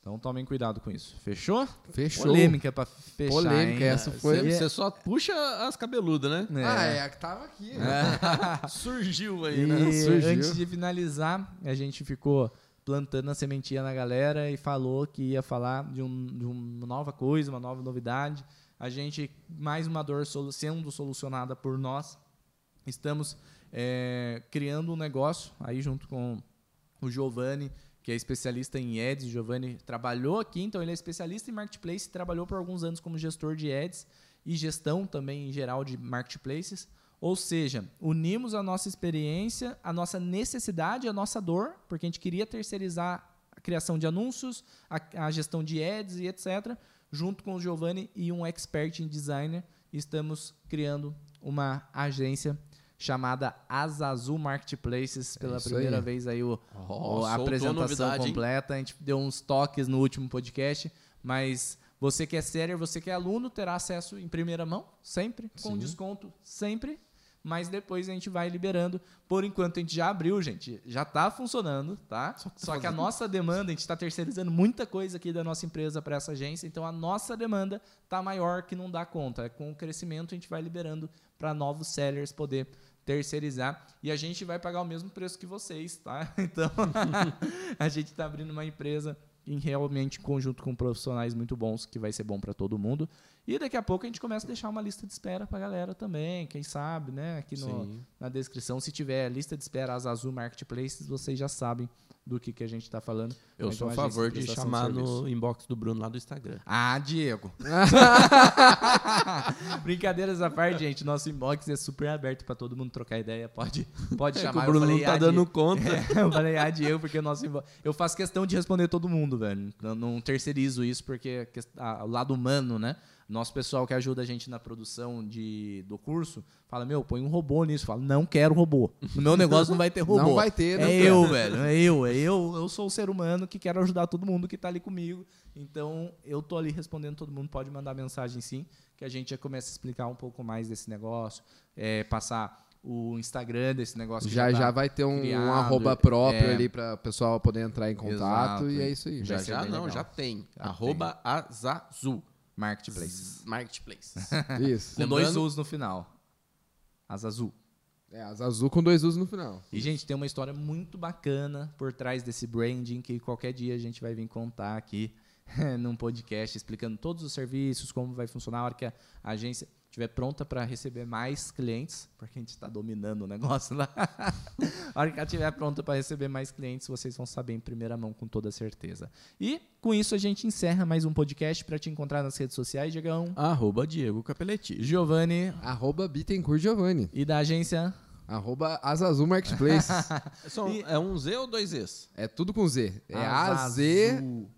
S1: Então tomem cuidado com isso. Fechou?
S3: Fechou.
S1: Polêmica pra fechar,
S3: Polêmica,
S1: hein?
S3: essa foi-
S2: Você, você só puxa as cabeludas, né?
S1: É.
S3: Ah, é a que tava aqui. né?
S2: Surgiu
S1: E
S2: aí, né?
S3: Surgiu.
S1: antes de finalizar, a gente ficou plantando a sementinha na galera e falou que ia falar de, um- de uma nova coisa, uma nova novidade. A gente, mais uma dor solu- sendo solucionada por nós, estamos é, criando um negócio aí junto com o Giovanni, que é especialista em ads. Giovanni trabalhou aqui, então ele é especialista em marketplace, trabalhou por alguns anos como gestor de ads e gestão também em geral de marketplaces. Ou seja, unimos a nossa experiência, a nossa necessidade, a nossa dor, porque a gente queria terceirizar a criação de anúncios, a, a gestão de ads e etc. Junto com o Giovanni e um expert em designer, estamos criando uma agência chamada Azazu Marketplaces pela
S3: isso
S1: primeira
S3: aí.
S1: vez aí o, a apresentação completa. A gente deu uns toques no último podcast, mas você que é sério, você que é aluno, terá acesso em primeira mão, sempre, com
S3: Sim.
S1: desconto, sempre. Mas depois a gente vai liberando. Por enquanto a gente já abriu, gente. Já está funcionando, tá? Só que, a nossa demanda, a gente está terceirizando muita coisa aqui da nossa empresa para essa agência. Então a nossa demanda está maior que não dá conta. Com o crescimento a gente vai liberando para novos sellers poder terceirizar e a gente vai pagar o mesmo preço que vocês, tá? Então a gente está abrindo uma empresa em realmente conjunto com profissionais muito bons que vai ser bom para todo mundo. E daqui a pouco a gente começa a deixar uma lista de espera para galera também, quem sabe, né? Aqui no, na descrição, se tiver lista de espera as Azul Marketplaces, vocês já sabem do que, que a gente está falando.
S2: Eu
S1: Mas
S2: sou a favor de chamar no inbox do Bruno lá do Instagram.
S1: Ah, Diego. Brincadeiras à parte, gente. Nosso inbox é super aberto pra todo mundo trocar ideia. Pode, pode
S2: É
S1: chamar.
S2: o Bruno
S1: falei,
S2: não tá
S1: ah,
S2: dando
S1: Diego.
S2: conta.
S1: É, eu falei, ah, Diego, porque o nosso inbox. Eu faço questão de responder todo mundo, velho. Eu não terceirizo isso porque que- o lado humano, né? Nosso pessoal que ajuda a gente na produção de, do curso fala: Meu, põe um robô nisso. Fala: Não quero robô. No meu negócio não vai ter robô.
S3: Não vai ter, não
S1: É
S3: quero.
S1: eu, velho. É eu. É eu. Eu sou o ser humano que quero ajudar todo mundo que tá ali comigo. Então, eu tô ali respondendo todo mundo. Pode mandar mensagem sim, que a gente já começa a explicar um pouco mais desse negócio, é, passar o Instagram desse negócio.
S3: Já
S1: tá
S3: já vai ter um, um
S1: criado,
S3: arroba próprio
S1: é.
S3: ali para o pessoal poder entrar em contato
S1: Exato.
S3: e é isso aí.
S2: Já já não,
S1: legal.
S2: já tem.
S1: Já
S2: Arroba Azazu.
S1: Marketplace.
S2: Marketplace.
S3: Isso.
S1: Com dois
S2: Lembrando-
S1: U's no final. As azul.
S3: É, as azul com dois U's no final.
S1: E, gente, tem uma história muito bacana por trás desse branding que qualquer dia a gente vai vir contar aqui num podcast explicando todos os serviços, como vai funcionar a hora que a agência estiver pronta para receber mais clientes, porque a gente está dominando o negócio lá. a hora que ela estiver pronta para receber mais clientes, vocês vão saber em primeira mão com toda certeza. E com isso a gente encerra mais um podcast para te encontrar nas redes sociais, Diegão,
S2: Arroba Diego Capeletti.
S1: Giovanni
S3: Arroba Bittencourt Giovanni.
S1: e da agência
S3: Arroba Azazul Marketplace.
S2: É um Z ou dois Zs?
S3: é tudo com Z. É
S1: Azazul.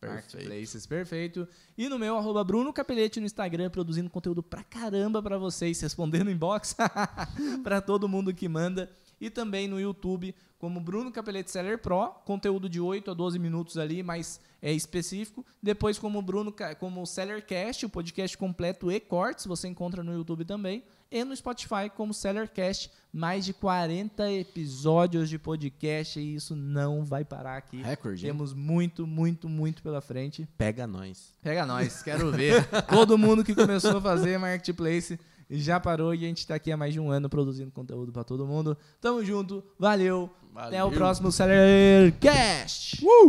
S3: A-Z-A-Z-U-U.
S1: Marketplaces, perfeito. E no meu, arroba Bruno Capelete no Instagram, produzindo conteúdo pra caramba pra vocês, respondendo inbox pra todo mundo que manda. E também no YouTube, como Bruno Capelete Seller Pro, conteúdo de 8 a 12 minutos ali, mas é específico. Depois, como Bruno, como Sellercast, o podcast completo e cortes, você encontra no YouTube também. E no Spotify, como Sellercast, mais de 40 episódios de podcast e isso não vai parar aqui.
S2: Recorde.
S1: Temos muito, muito, muito pela frente.
S2: Pega nós.
S1: Pega nós, quero ver. Todo mundo que começou a fazer marketplace já parou e a gente tá aqui há mais de um ano produzindo conteúdo pra todo mundo. Tamo junto, valeu. Até o
S2: Valeu.
S1: próximo Sellercast.
S3: Uh!